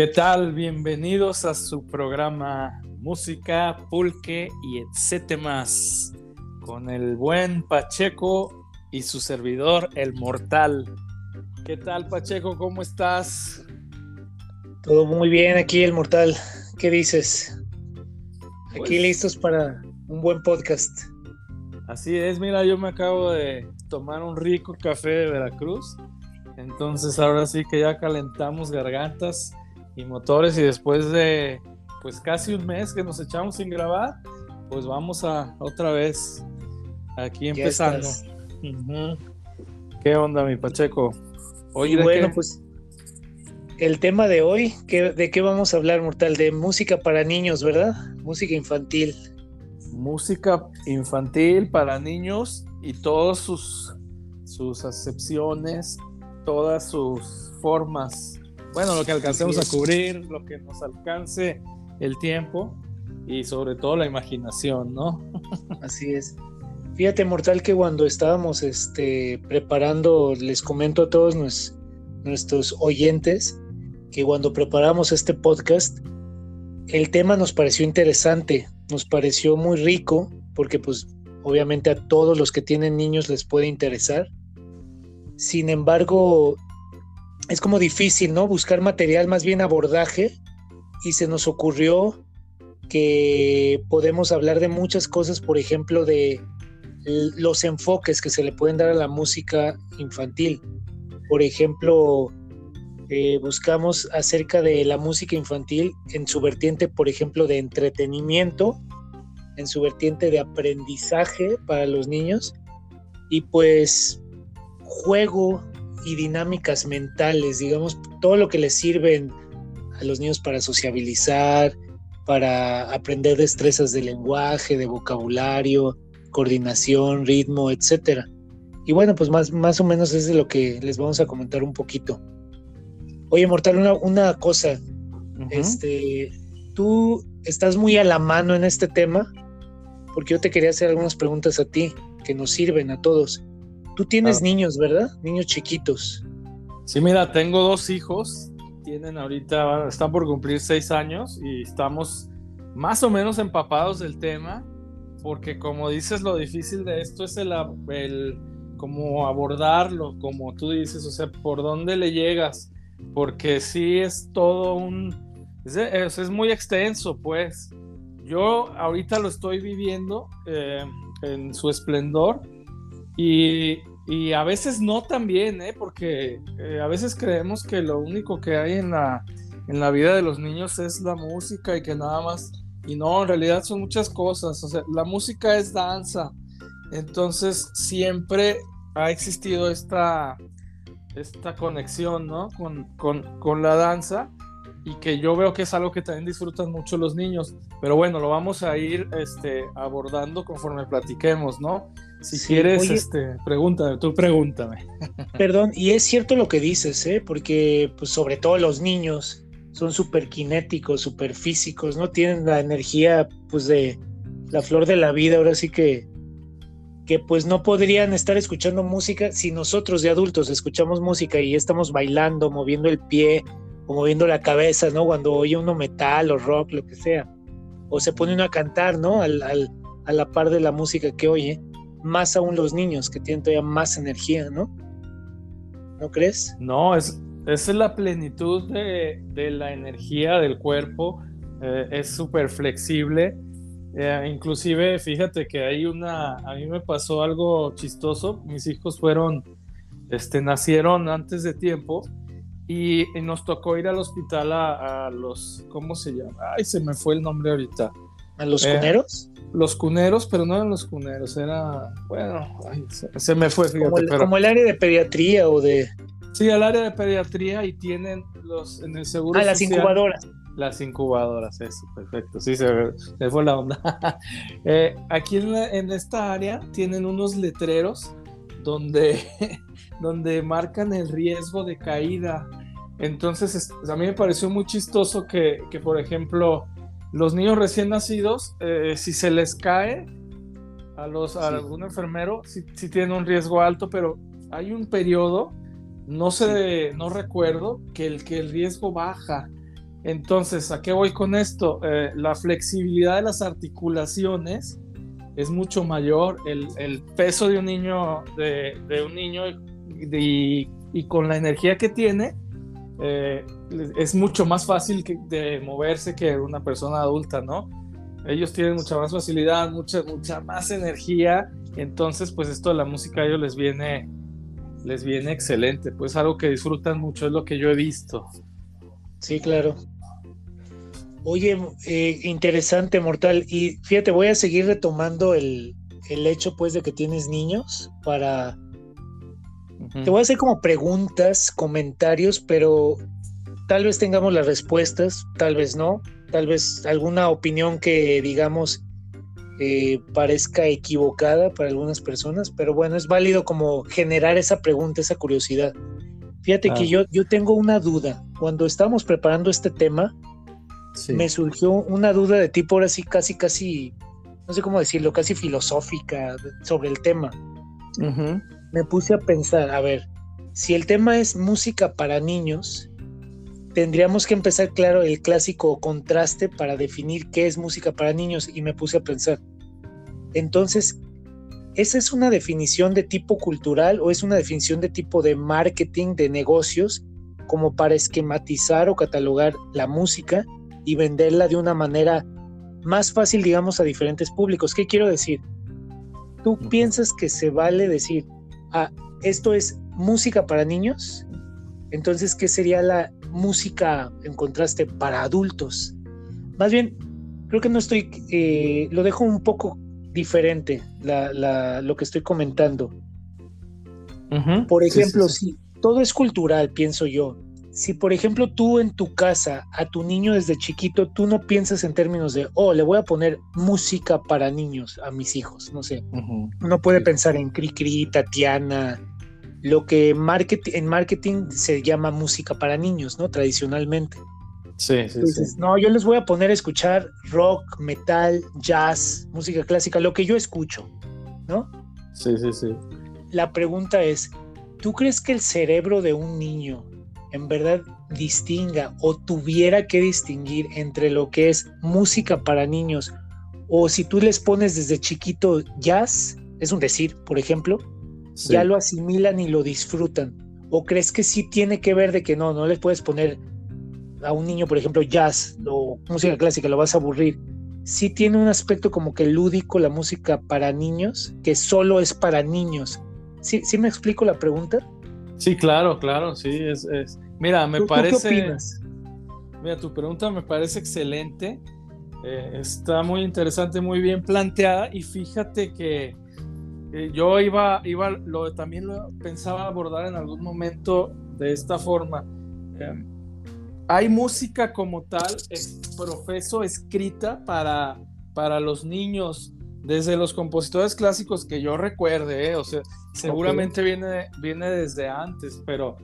¿Qué tal? Bienvenidos a su programa Música, Pulque y etcétera más con el buen Pacheco y su servidor, el Mortal. ¿Qué tal, Pacheco? ¿Cómo estás? Todo muy bien aquí, el Mortal. ¿Qué dices? Aquí Pues- listos para un buen podcast. Así es, mira, yo me acabo de tomar un rico café de Veracruz. Entonces ahora sí que ya calentamos gargantas y motores y después de pues casi un mes que nos echamos sin grabar, pues vamos a otra vez aquí empezando. ¿Qué onda, mi Pacheco? Oye, Y ¿de bueno, qué? pues el tema de hoy, ¿qué- ¿de qué vamos a hablar, Mortal? De música para niños, ¿verdad? Música infantil. música infantil para niños y todas sus, sus acepciones, todas sus formas. Bueno, lo que alcancemos a cubrir, lo que nos alcance el tiempo y sobre todo la imaginación, ¿no? Así es. Fíjate, Mortal, que cuando estábamos este, preparando, les comento a todos nues- nuestros oyentes que cuando preparamos este podcast, el tema nos pareció interesante, nos pareció muy rico, porque pues obviamente a todos los que tienen niños les puede interesar. Sin embargo, es como difícil, ¿no? Buscar material, más bien abordaje, y se nos ocurrió que podemos hablar de muchas cosas, por ejemplo, de los enfoques que se le pueden dar a la música infantil. Por ejemplo, eh, buscamos acerca de la música infantil en su vertiente, por ejemplo, de entretenimiento, en su vertiente de aprendizaje para los niños y pues juego y dinámicas mentales, digamos, todo lo que les sirven a los niños para sociabilizar, para aprender destrezas de lenguaje, de vocabulario, coordinación, ritmo, etcétera. Y bueno, pues más, más o menos es de lo que les vamos a comentar un poquito. Oye, Mortal, una, una cosa, este, tú estás muy a la mano en este tema, porque yo te quería hacer algunas preguntas a ti que nos sirven a todos. Tú tienes Claro. niños, ¿verdad? Niños chiquitos. Sí, mira, tengo dos hijos, tienen ahorita, están por cumplir seis años y estamos más o menos empapados del tema, porque como dices, lo difícil de esto es el, el como abordarlo, como tú dices, o sea, por dónde le llegas, porque sí es todo un, es, es- es muy extenso, pues. Yo ahorita lo estoy viviendo eh, en su esplendor y, y a veces no también, ¿eh? porque eh, a veces creemos que lo único que hay en la, en la vida de los niños es la música y que nada más, y no, en realidad son muchas cosas, o sea, la música es danza, entonces siempre ha existido esta, esta conexión, ¿no? Con, con, con la danza y que yo veo que es algo que también disfrutan mucho los niños, pero bueno, lo vamos a ir este, abordando conforme platiquemos, ¿no? Si Sí, quieres, oye- este, pregúntame, tú pregúntame. Perdón, y es cierto lo que dices, ¿eh? porque pues sobre todo los niños son súper kinéticos, súper físicos, ¿no? Tienen la energía pues de la flor de la vida, ahora sí que, que pues no podrían estar escuchando música si nosotros de adultos escuchamos música y estamos bailando, moviendo el pie o moviendo la cabeza, ¿no? Cuando oye uno metal o rock, lo que sea. O se pone uno a cantar, ¿no? Al, al- a la par de la música que oye. Más aún los niños que tienen todavía más energía, ¿no? ¿No crees? No, es, es la plenitud de, de la energía del cuerpo, eh, es súper flexible. Eh, inclusive, fíjate que hay una, a mí me pasó algo chistoso, mis hijos fueron, este, nacieron antes de tiempo y, nos tocó ir al hospital a, a los, ¿cómo se llama? Ay, se me fue el nombre ahorita. ¿A los Eh, cuneros? Los cuneros, pero no eran los cuneros, era, bueno, ay, se, se me fue, fíjate, Como el, pero... como el área de pediatría o de... Sí, al área de pediatría y tienen los en el seguro Ah, las incubadoras. Las incubadoras, eso, perfecto. Sí, se, se fue la onda. Eh, aquí en, la- en esta área tienen unos letreros donde, donde marcan el riesgo de caída. Entonces, es- a mí me pareció muy chistoso que, que, por ejemplo, los niños recién nacidos, eh, si se les cae a, los, a Sí. algún enfermero, sí, sí tienen un riesgo alto, pero hay un periodo, no sé, no recuerdo, que el, que el riesgo baja. Entonces, ¿a qué voy con esto? Eh, la flexibilidad de las articulaciones es mucho mayor, el, peso de un niño, de, un niño y, con la energía que tiene, eh, es mucho más fácil de moverse que una persona adulta, ¿no? Ellos tienen mucha más facilidad, mucha, mucha más energía, entonces pues esto de la música a ellos les viene, les viene excelente, pues algo que disfrutan mucho, es lo que yo he visto. Sí, claro. Oye, eh, interesante, Mortal. Y fíjate, voy a seguir retomando el, hecho, pues, de que tienes niños para... Te voy a hacer como preguntas, comentarios, pero tal vez tengamos las respuestas, tal vez no, tal vez alguna opinión que, digamos, eh, parezca equivocada para algunas personas, pero bueno, es válido como generar esa pregunta, esa curiosidad. Fíjate que yo, yo tengo una duda. Cuando estábamos preparando este tema, me surgió una duda de tipo ahora sí, casi, casi, no sé cómo decirlo, casi filosófica sobre el tema. Me puse a pensar, a ver, si el tema es música para niños, tendríamos que empezar claro el clásico contraste para definir qué es música para niños y me puse a pensar. Entonces, ¿esa es una definición de tipo cultural o es una definición de tipo de marketing, de negocios, como para esquematizar o catalogar la música y venderla de una manera más fácil, digamos, a diferentes públicos. ¿Qué quiero decir? ¿Tú piensas que se vale decir, ah, esto es música para niños? Entonces, ¿qué sería la música en contraste para adultos? Más bien, creo que no estoy, eh, lo dejo un poco diferente lo que estoy comentando. Por ejemplo, si todo es cultural, pienso yo, si por ejemplo tú en tu casa a tu niño desde chiquito, tú no piensas en términos de, oh, le voy a poner música para niños a mis hijos, no sé. Uno puede pensar en Cricri, Tatiana, lo que en marketing se llama música para niños, ¿no? Tradicionalmente. Sí, sí, sí. No, yo les voy a poner a escuchar rock, metal, jazz, música clásica, lo que yo escucho, ¿no? Sí, sí, sí. La pregunta es, ¿tú crees que el cerebro de un niño en verdad distinga o tuviera que distinguir entre lo que es música para niños o si tú les pones desde chiquito jazz, es un decir, por ejemplo, ya lo asimilan y lo disfrutan. ¿O crees que sí tiene que ver de que no, no les puedes poner a un niño, por ejemplo, jazz o música clásica, lo vas a aburrir? Sí tiene un aspecto como que lúdico la música para niños, que solo es para niños. ¿Sí, sí me explico la pregunta? Sí, claro, claro, sí, es, mira, me parece... qué opinas? Mira, tu pregunta me parece excelente, eh, está muy interesante, muy bien planteada y fíjate que eh, yo iba, iba lo, también lo pensaba abordar en algún momento de esta forma. Em, hay música como tal, es profeso escrita para, para los niños, desde los compositores clásicos que yo recuerde, ¿eh? o sea, seguramente viene, viene desde antes, pero,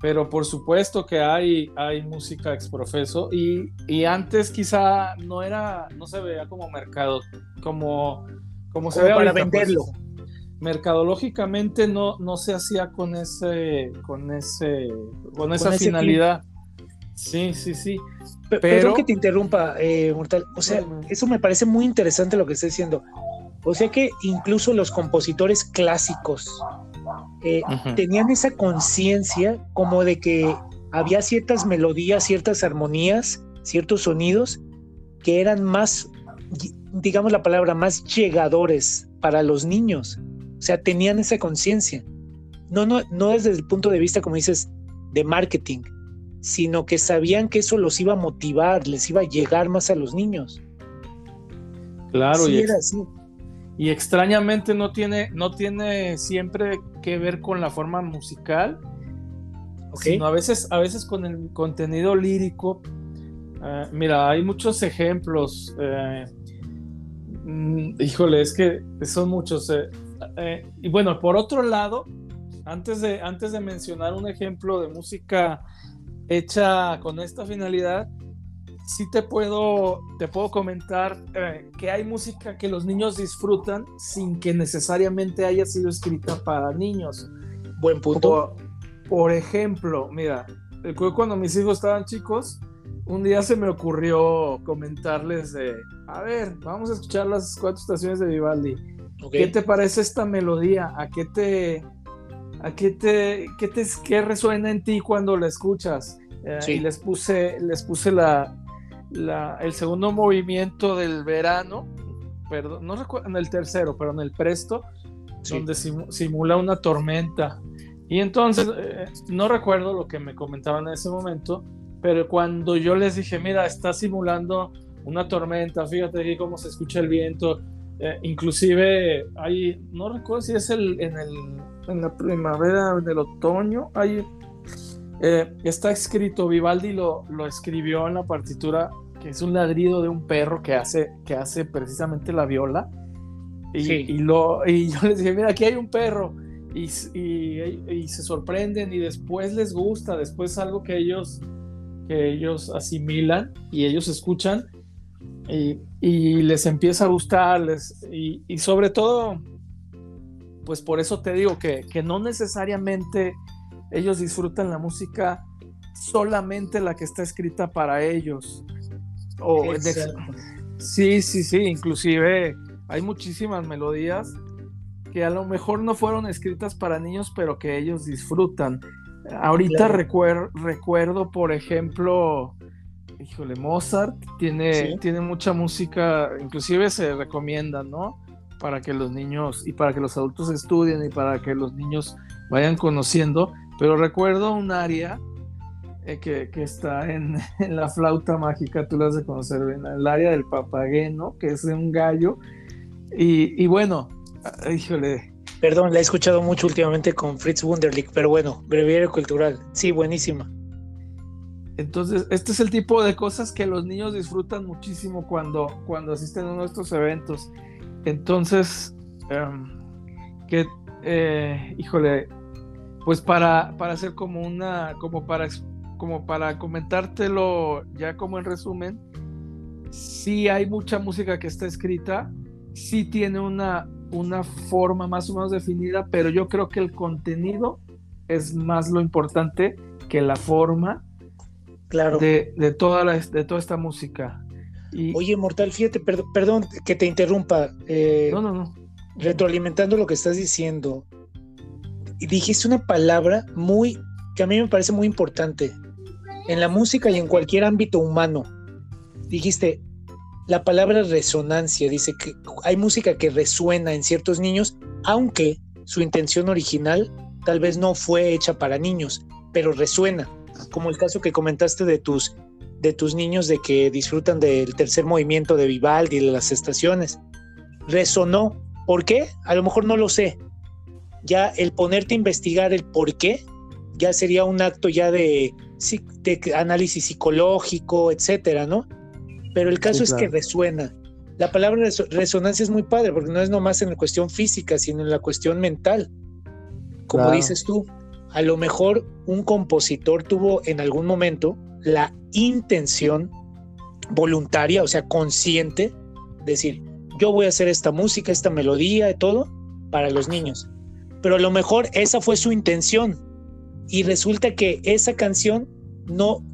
pero por supuesto que hay, hay música exprofeso y, y antes quizá no era, no se veía como mercado, como, como se ve para pues, venderlo. Mercadológicamente no, no se hacía con ese, con ese, con esa finalidad. Sí, sí, sí. Pero... que te interrumpa, eh, Mortal. O sea, eso me parece muy interesante lo que estás diciendo. O sea que incluso los compositores clásicos eh, tenían esa conciencia como de que había ciertas melodías, ciertas armonías, ciertos sonidos que eran más, digamos la palabra, más llegadores para los niños. O sea, tenían esa conciencia. No, no, no desde el punto de vista, como dices, de marketing, sino que sabían que eso los iba a motivar, les iba a llegar más a los niños. Claro, y, era así. y extrañamente no tiene, no tiene siempre que ver con la forma musical, sino a veces, a veces con el contenido lírico. Eh, mira, hay muchos ejemplos. Eh, mm, híjole, es que son muchos. Eh, y bueno, por otro lado, antes de, antes de mencionar un ejemplo de música hecha con esta finalidad, sí te puedo, te puedo comentar eh, que hay música que los niños disfrutan sin que necesariamente haya sido escrita para niños. Buen punto. Por, ejemplo, mira, cuando mis hijos estaban chicos, un día se me ocurrió comentarles de, a ver, vamos a escuchar las cuatro estaciones de Vivaldi. ¿Qué te parece esta melodía? ¿A qué te, a qué te, qué te, qué resuena en ti cuando la escuchas? Eh, y les puse, les puse la, la, el segundo movimiento del verano, perdón, no recuerdo, en el tercero, pero en el presto, donde simula una tormenta. Y entonces, eh, no recuerdo lo que me comentaban en ese momento, pero cuando yo les dije, mira, está simulando una tormenta, fíjate aquí cómo se escucha el viento, eh, inclusive hay, no recuerdo si es el, en, el, en la primavera, en el otoño, hay, eh, está escrito, Vivaldi lo, lo escribió en la partitura, que es un ladrido de un perro que hace, que hace precisamente la viola. Y, y, lo, y yo les dije, mira, aquí hay un perro. Y, y, se sorprenden y después les gusta, después algo que ellos que ellos asimilan y ellos escuchan y, les empieza a gustar y, sobre todo, pues por eso te digo que, no necesariamente ellos disfrutan la música solamente la que está escrita para ellos. O sí, sí, sí, inclusive hay muchísimas melodías que a lo mejor no fueron escritas para niños, pero que ellos disfrutan. Ahorita recuerdo, por ejemplo, híjole, Mozart tiene, tiene mucha música, inclusive se recomienda, ¿no? Para que los niños y para que los adultos estudien y para que los niños vayan conociendo. Pero recuerdo un área eh, que, está en, la flauta mágica, tú la has de conocer el área del papageno, que es de un gallo. Y, y bueno, híjole, Perdón, la he escuchado mucho últimamente con Fritz Wunderlich, pero bueno, breviario cultural. Sí, buenísima. Entonces, este es el tipo de cosas que los niños disfrutan muchísimo cuando, cuando asisten a nuestros eventos. Entonces, em, que, eh, híjole, pues para, para hacer como una, como para, como para comentártelo ya como en resumen, sí hay mucha música que está escrita, sí tiene una, una forma más o menos definida, pero yo creo que el contenido es más lo importante que la forma claro. de, toda, la, de toda esta música. Y... Oye, Mortal, fíjate, perdón, que te interrumpa. Eh, no, no, no. Retroalimentando lo que estás diciendo, dijiste una palabra muy, que a mí me parece muy importante, en la música y en cualquier ámbito humano. Dijiste, la palabra resonancia dice que hay música que resuena en ciertos niños, aunque su intención original tal vez no fue hecha para niños, pero resuena, como el caso que comentaste de tus de tus niños de que disfrutan del tercer movimiento de Vivaldi y de las estaciones. Resonó. ¿Por qué? A lo mejor no lo sé. Ya el ponerte a investigar el por qué ya sería un acto ya de, de análisis psicológico, etcétera, ¿no? pero el caso es que resuena. La palabra resonancia es muy padre porque no es nomás en la cuestión física, sino en la cuestión mental. Como dices tú, a lo mejor un compositor tuvo en algún momento la intención voluntaria, o sea, consciente, de decir, yo voy a hacer esta música, esta melodía y todo para los niños. Pero a lo mejor esa fue su intención y resulta que esa canción no,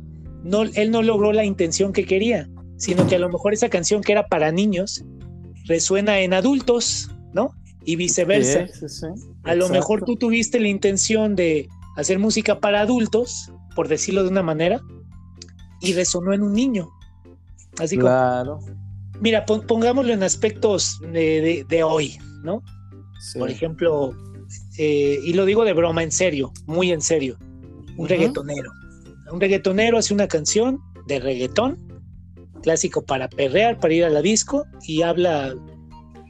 no, él no logró la intención que quería sino que a lo mejor esa canción que era para niños resuena en adultos, ¿no? Y viceversa. A lo mejor tú tuviste la intención de hacer música para adultos, por decirlo de una manera, y resonó en un niño. Así claro. mira, pongámoslo en aspectos de, hoy, ¿no? Por ejemplo, eh, y lo digo de broma, en serio, muy en serio, un reggaetonero. Un reggaetonero hace una canción de reggaetón clásico para perrear, para ir a la disco y habla,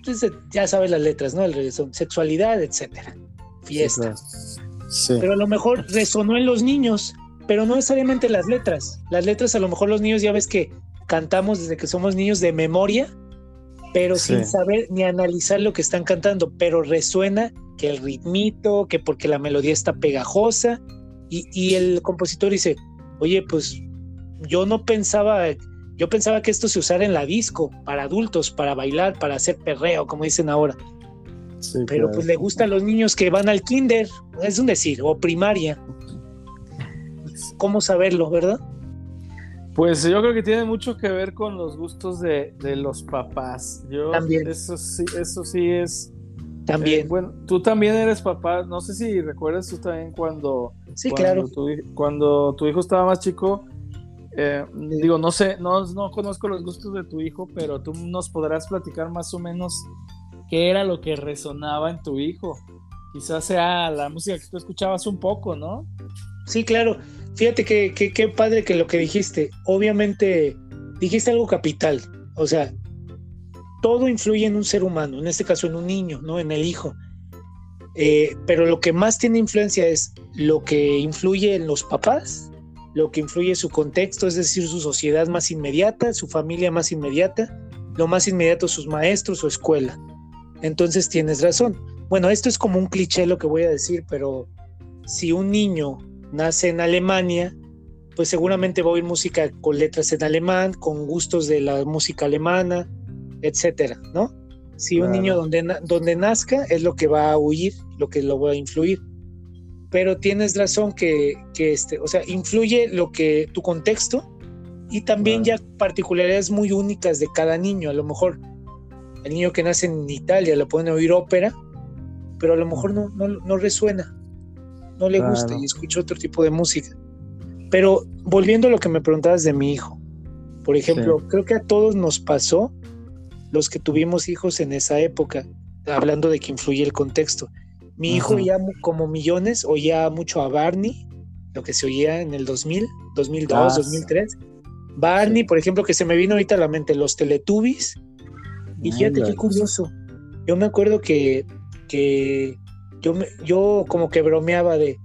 pues, ya sabes las letras, ¿no? El sexualidad, etcétera. Fiesta. Pero a lo mejor resonó en los niños, pero no necesariamente las letras. Las letras a lo mejor los niños ya ves que cantamos desde que somos niños de memoria, pero sin saber ni analizar lo que están cantando, pero resuena que el ritmito, que porque la melodía está pegajosa y, y el compositor dice, oye, pues yo no pensaba yo pensaba que esto se usara en la disco, para adultos, para bailar, para hacer perreo, como dicen ahora. Pero pues le gusta a los niños que van al kinder, es un decir, o primaria. ¿Cómo saberlo, verdad? Pues yo creo que tiene mucho que ver con los gustos de, los papás. Yo, también. Eso sí, eso sí es. También. Eh, bueno, tú también eres papá. No sé si recuerdas tú también cuando. Sí, claro. cuando tu hijo estaba más chico. Eh, digo, no sé, no, no conozco los gustos de tu hijo, pero tú nos podrás platicar más o menos qué era lo que resonaba en tu hijo. Quizás sea la música que tú escuchabas un poco, ¿no? Sí, claro. Fíjate que, qué padre que lo que dijiste. Obviamente dijiste algo capital. O sea, todo influye en un ser humano, en este caso en un niño, ¿no? En el hijo. Eh, pero lo que más tiene influencia es lo que influye en los papás, lo que influye su contexto, es decir, su sociedad más inmediata, su familia más inmediata, lo más inmediato sus maestros, su escuela. Entonces tienes razón. Bueno, esto es como un cliché lo que voy a decir, pero si un niño nace en Alemania, pues seguramente va a oír música con letras en alemán, con gustos de la música alemana, etcétera, ¿no? Si un niño donde, donde nazca es lo que va a oír, lo que lo va a influir. Pero tienes razón que, que este, o sea, influye lo que tu contexto y también ya particularidades muy únicas de cada niño. A lo mejor el niño que nace en Italia le pueden oír ópera, pero a lo mejor no, no, resuena, no le gusta y escucha otro tipo de música. Pero volviendo a lo que me preguntabas de mi hijo, por ejemplo, creo que a todos nos pasó, los que tuvimos hijos en esa época, hablando de que influye el contexto. Mi hijo ya como millones oía mucho a Barney, lo que se oía en el 2000, 2002, 2003. Barney, por ejemplo, que se me vino ahorita a la mente, los Teletubbies, y fíjate qué curioso. Yo me acuerdo que, que yo, yo como que bromeaba de,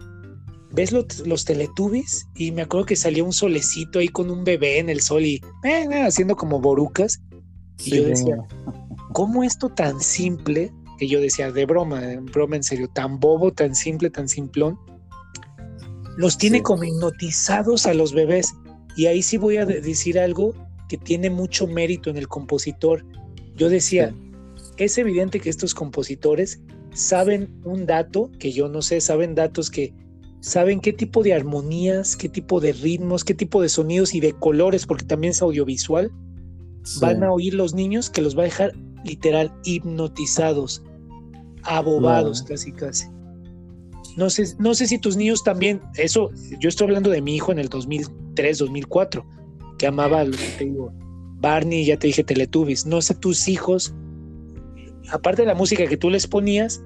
¿ves los, los Teletubbies? Y me acuerdo que salía un solecito ahí con un bebé en el sol y eh, eh, haciendo como borucas. Y yo decía, ¿cómo esto tan simple? Que yo decía, de broma, de broma en serio, tan bobo, tan simple, tan simplón, los tiene como hipnotizados a los bebés. Y ahí sí voy a decir algo que tiene mucho mérito en el compositor. Yo decía, es evidente que estos compositores saben un dato que yo no sé, saben datos que saben qué tipo de armonías, qué tipo de ritmos, qué tipo de sonidos y de colores, porque también es audiovisual, van a oír los niños que los va a dejar literal hipnotizados, abobados casi casi. No sé, no sé si tus niños también, eso, yo estoy hablando de mi hijo en el 2003, 2004, que amaba lo que te digo, Barney, ya te dije Teletubbies, no sé tus hijos, aparte de la música que tú les ponías,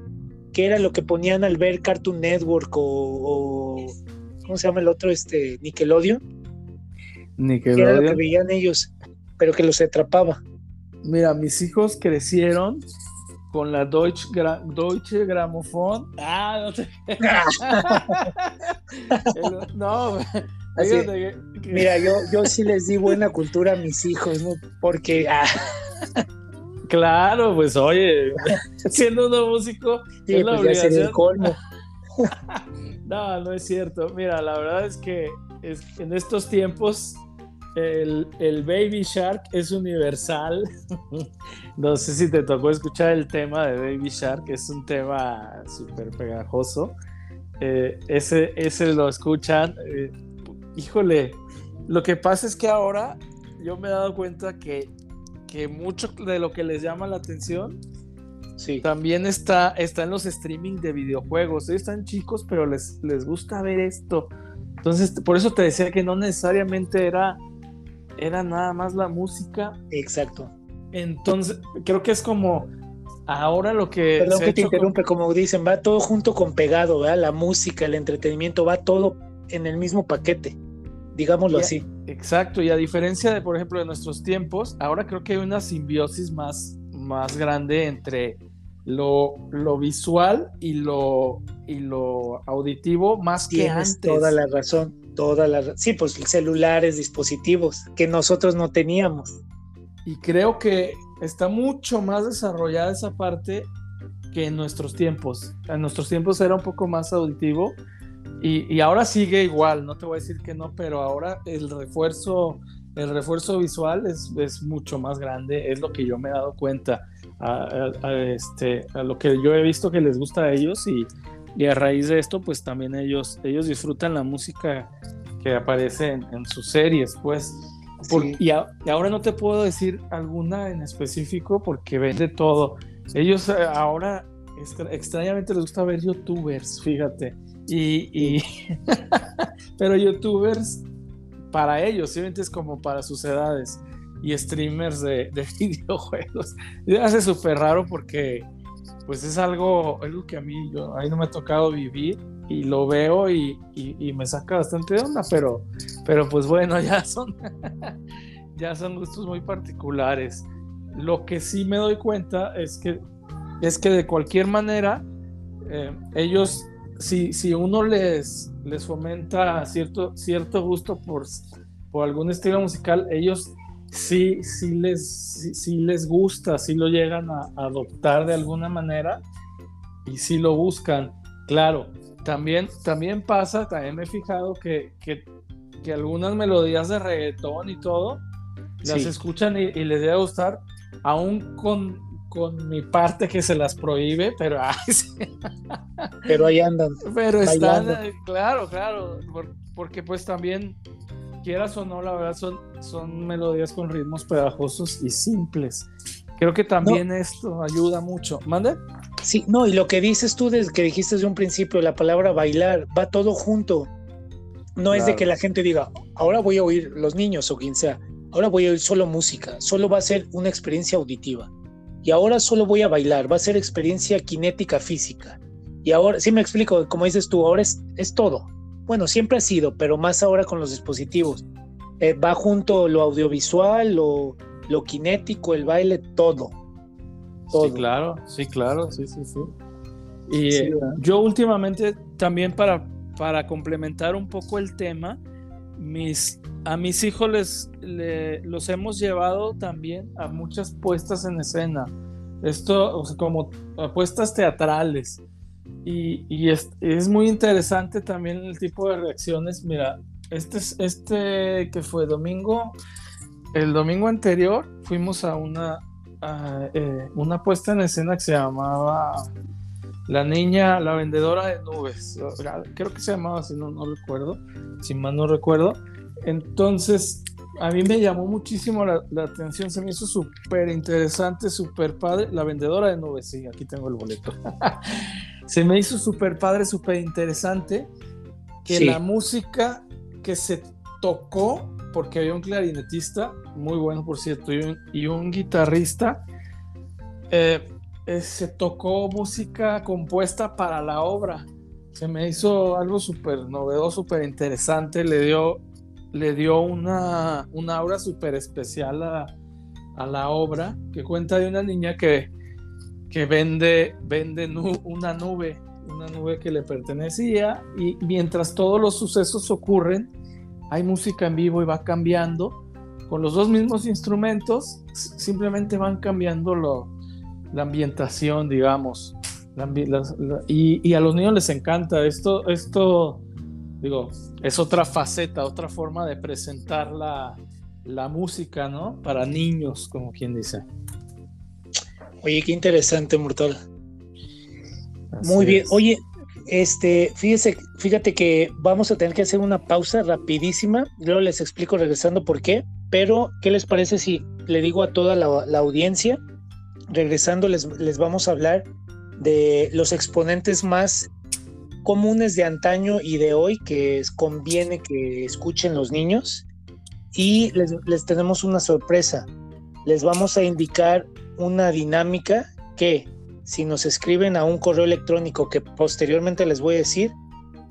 ¿qué era lo que ponían al ver Cartoon Network o, ¿cómo se llama el otro? Este, Nickelodeon. Nickelodeon. ¿Qué era lo que veían ellos, pero que los atrapaba? Mira, mis hijos crecieron con la Deutsche, Deutsche Grammophon. Ah, no te... no, Mira, yo, yo sí les di buena cultura a mis hijos, ¿no? Porque. Ah. Claro, pues oye, siendo un músico, es la pues el colmo. no, no es cierto. Mira, la verdad es que en estos tiempos el, el, Baby Shark es universal. no sé si te tocó escuchar el tema de Baby Shark, es un tema súper pegajoso. Eh, ese, ese lo escuchan. Eh, híjole, lo que pasa es que ahora yo me he dado cuenta que, que mucho de lo que les llama la atención sí. también está, está en los streaming de videojuegos. Ellos están chicos, pero les, les gusta ver esto. Entonces, por eso te decía que no necesariamente era, era nada más la música. Exacto. Entonces, creo que es como ahora lo que. Perdón que te interrumpe, como dicen, va todo junto con pegado, ¿verdad? La música, el entretenimiento, va todo en el mismo paquete digámoslo así. Exacto, y a diferencia de, por ejemplo, de nuestros tiempos, ahora creo que hay una simbiosis más, más grande entre lo, lo visual y lo, y lo auditivo más que antes. Toda la razón, toda la Sí, pues celulares, dispositivos que nosotros no teníamos. Y creo que está mucho más desarrollada esa parte que en nuestros tiempos. En nuestros tiempos era un poco más auditivo y, ahora sigue igual, no te voy a decir que no, pero ahora el refuerzo, el refuerzo visual es, es mucho más grande, es lo que yo me he dado cuenta, a, este, a lo que yo he visto que les gusta a ellos y, y, a raíz de esto, pues también ellos, ellos disfrutan la música que aparece en, sus series, pues. y, ahora no te puedo decir alguna en específico porque vende todo. Ellos eh, ahora extrañamente les gusta ver youtubers, fíjate. Y, pero youtubers para ellos, simplemente es como para sus edades y streamers de, videojuegos. Y hace súper raro porque pues es algo, algo que a mí, yo, a mí no me ha tocado vivir y lo veo y, me saca bastante de onda, pero, pero pues bueno, ya son, ya son gustos muy particulares. Lo que sí me doy cuenta es que, es que de cualquier manera, eh, ellos, si, si uno les, les fomenta cierto, cierto gusto por, por algún estilo musical, ellos sí, sí les, sí, les gusta, sí lo llegan a, adoptar de alguna manera y sí lo buscan. Claro, también, también pasa, también me he fijado que, que, algunas melodías de reggaetón y todo, las escuchan y, les debe gustar, aún con, con mi parte que se las prohíbe, pero pero ahí andan. Pero están, claro, claro, porque pues también quieras o no, la verdad son, son melodías con ritmos pegajosos y simples. Creo que también esto ayuda mucho. ¿Mande? Sí, no, y lo que dices tú desde que dijiste desde un principio, la palabra bailar, va todo junto. No es de que la gente diga, ahora voy a oír los niños o quien sea, ahora voy a oír solo música, solo va a ser una experiencia auditiva. Y ahora solo voy a bailar, va a ser experiencia cinética física. Y ahora, sí me explico, como dices tú, ahora es, es todo bueno, siempre ha sido, pero más ahora con los dispositivos. Eh, va junto lo audiovisual, lo, lo kinético, el baile, todo. Sí, claro, sí, claro, sí, sí, sí. Y eh, yo últimamente también para, para complementar un poco el tema, mis, a mis hijos les, los hemos llevado también a muchas puestas en escena. Esto, o sea, como apuestas teatrales. Y, es, muy interesante también el tipo de reacciones. Mira, este, este que fue domingo, el domingo anterior fuimos a una, eh, una puesta en escena que se llamaba La Niña, la Vendedora de Nubes. Creo que se llamaba así, no, no recuerdo, si mal no recuerdo. Entonces, a mí me llamó muchísimo la, la atención, se me hizo súper interesante, súper padre. La Vendedora de Nubes, sí, aquí tengo el boleto. se me hizo súper padre, súper interesante que la música que se tocó, porque había un clarinetista, muy bueno por cierto, y un, guitarrista, eh, eh, se tocó música compuesta para la obra. Se me hizo algo súper novedoso, súper interesante, le dio, le dio una, una aura súper especial a, la obra, que cuenta de una niña que que vende, vende una nube, una nube que le pertenecía y mientras todos los sucesos ocurren, hay música en vivo y va cambiando. Con los dos mismos instrumentos, simplemente van cambiando la ambientación, digamos. y, a los niños les encanta. Esto, esto, digo, es otra faceta, otra forma de presentar la, la música, ¿no? Para niños, como quien dice. Oye, qué interesante, Mortal. Muy bien. Oye, este, fíjese, fíjate que vamos a tener que hacer una pausa rapidísima. Luego les explico regresando por qué. Pero, ¿qué les parece si le digo a toda la, audiencia? Regresando les, les vamos a hablar de los exponentes más comunes de antaño y de hoy que conviene que escuchen los niños. Y les, tenemos una sorpresa. Les vamos a indicar una dinámica que si nos escriben a un correo electrónico que posteriormente les voy a decir,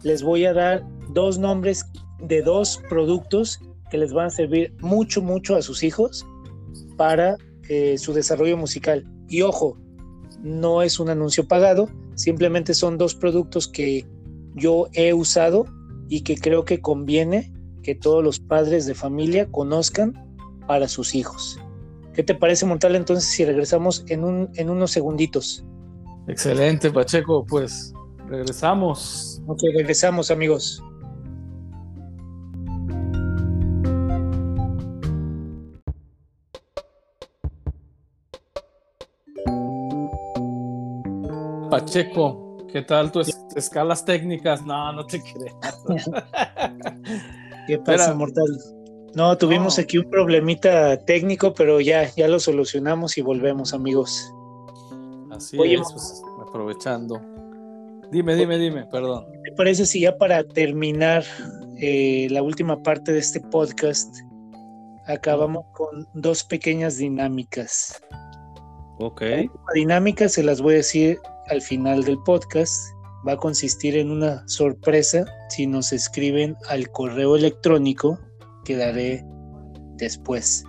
les voy a dar dos nombres de dos productos que les van a servir mucho, mucho a sus hijos para eh, su desarrollo musical. Y ojo, no es un anuncio pagado, simplemente son dos productos que yo he usado y que creo que conviene que todos los padres de familia conozcan para sus hijos. ¿Qué te parece, Montal, entonces si regresamos en, un, en unos segunditos? Excelente, Pacheco, pues regresamos. Ok, regresamos, amigos. Pacheco, ¿qué tal tus escalas técnicas? No, no te creas. ¿Qué pasa, Mortal? No, tuvimos aquí un problemita técnico, pero ya, ya lo solucionamos y volvemos, amigos. Así es, pues, aprovechando. Dime, dime, dime, perdón. ¿Me parece si ya para terminar eh, la última parte de este podcast acabamos con dos pequeñas dinámicas? Ok. La dinámica se las voy a decir al final del podcast. Va a consistir en una sorpresa si nos escriben al correo electrónico que daré después.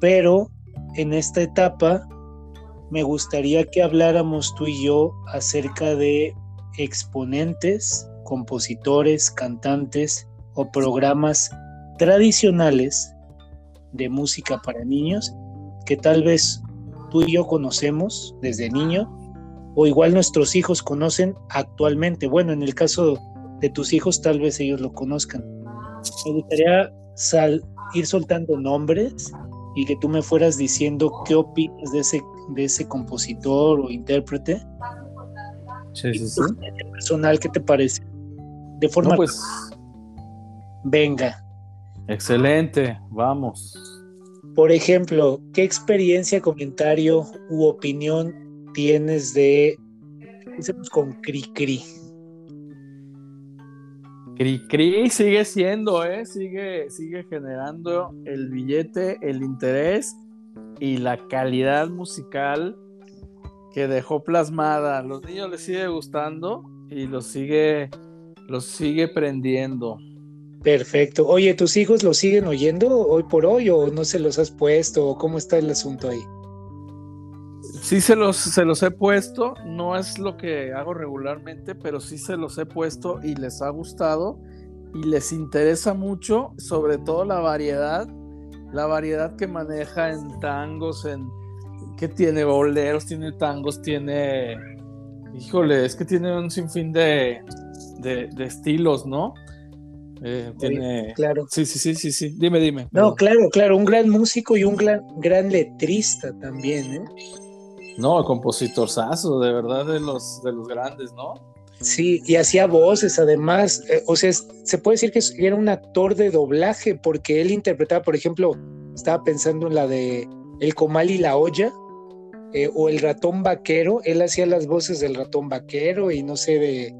Pero en esta etapa me gustaría que habláramos tú y yo acerca de exponentes, compositores, cantantes o programas tradicionales de música para niños que tal vez tú y yo conocemos desde niño o igual nuestros hijos conocen actualmente. Bueno, en el caso de tus hijos tal vez ellos lo conozcan. Me gustaría ir soltando nombres y que tú me fueras diciendo qué opinas de ese, de ese compositor o intérprete. Sí, sí, sí. Personal, ¿qué te parece? De forma. pues. Venga. Excelente, vamos. Por ejemplo, ¿qué experiencia, comentario u opinión tienes de. Con Cri Cri sigue siendo, ¿eh? Sigue, sigue generando el billete, el interés y la calidad musical que dejó plasmada. A los niños les sigue gustando y los sigue, los sigue prendiendo. Perfecto. Oye, ¿tus hijos lo siguen oyendo hoy por hoy o no se los has puesto? ¿O cómo está el asunto ahí? Sí se los, se los he puesto, no es lo que hago regularmente, pero sí se los he puesto y les ha gustado y les interesa mucho, sobre todo la variedad, la variedad que maneja en tangos, en que tiene boleros, tiene tangos, tiene, híjole, es que tiene un sinfín de, de, estilos, ¿no? Eh, tiene, claro. Sí, sí, sí, sí, sí. Dime, dime. No, claro, claro, un gran músico y un gran, gran letrista también, ¿eh? No, compositorzazo, de verdad, de los, de los grandes, ¿no? Sí, y hacía voces además, eh, o sea, se puede decir que era un actor de doblaje porque él interpretaba, por ejemplo, estaba pensando en la de El comal y la olla, eh, o El ratón vaquero, él hacía las voces del ratón vaquero y no sé, de,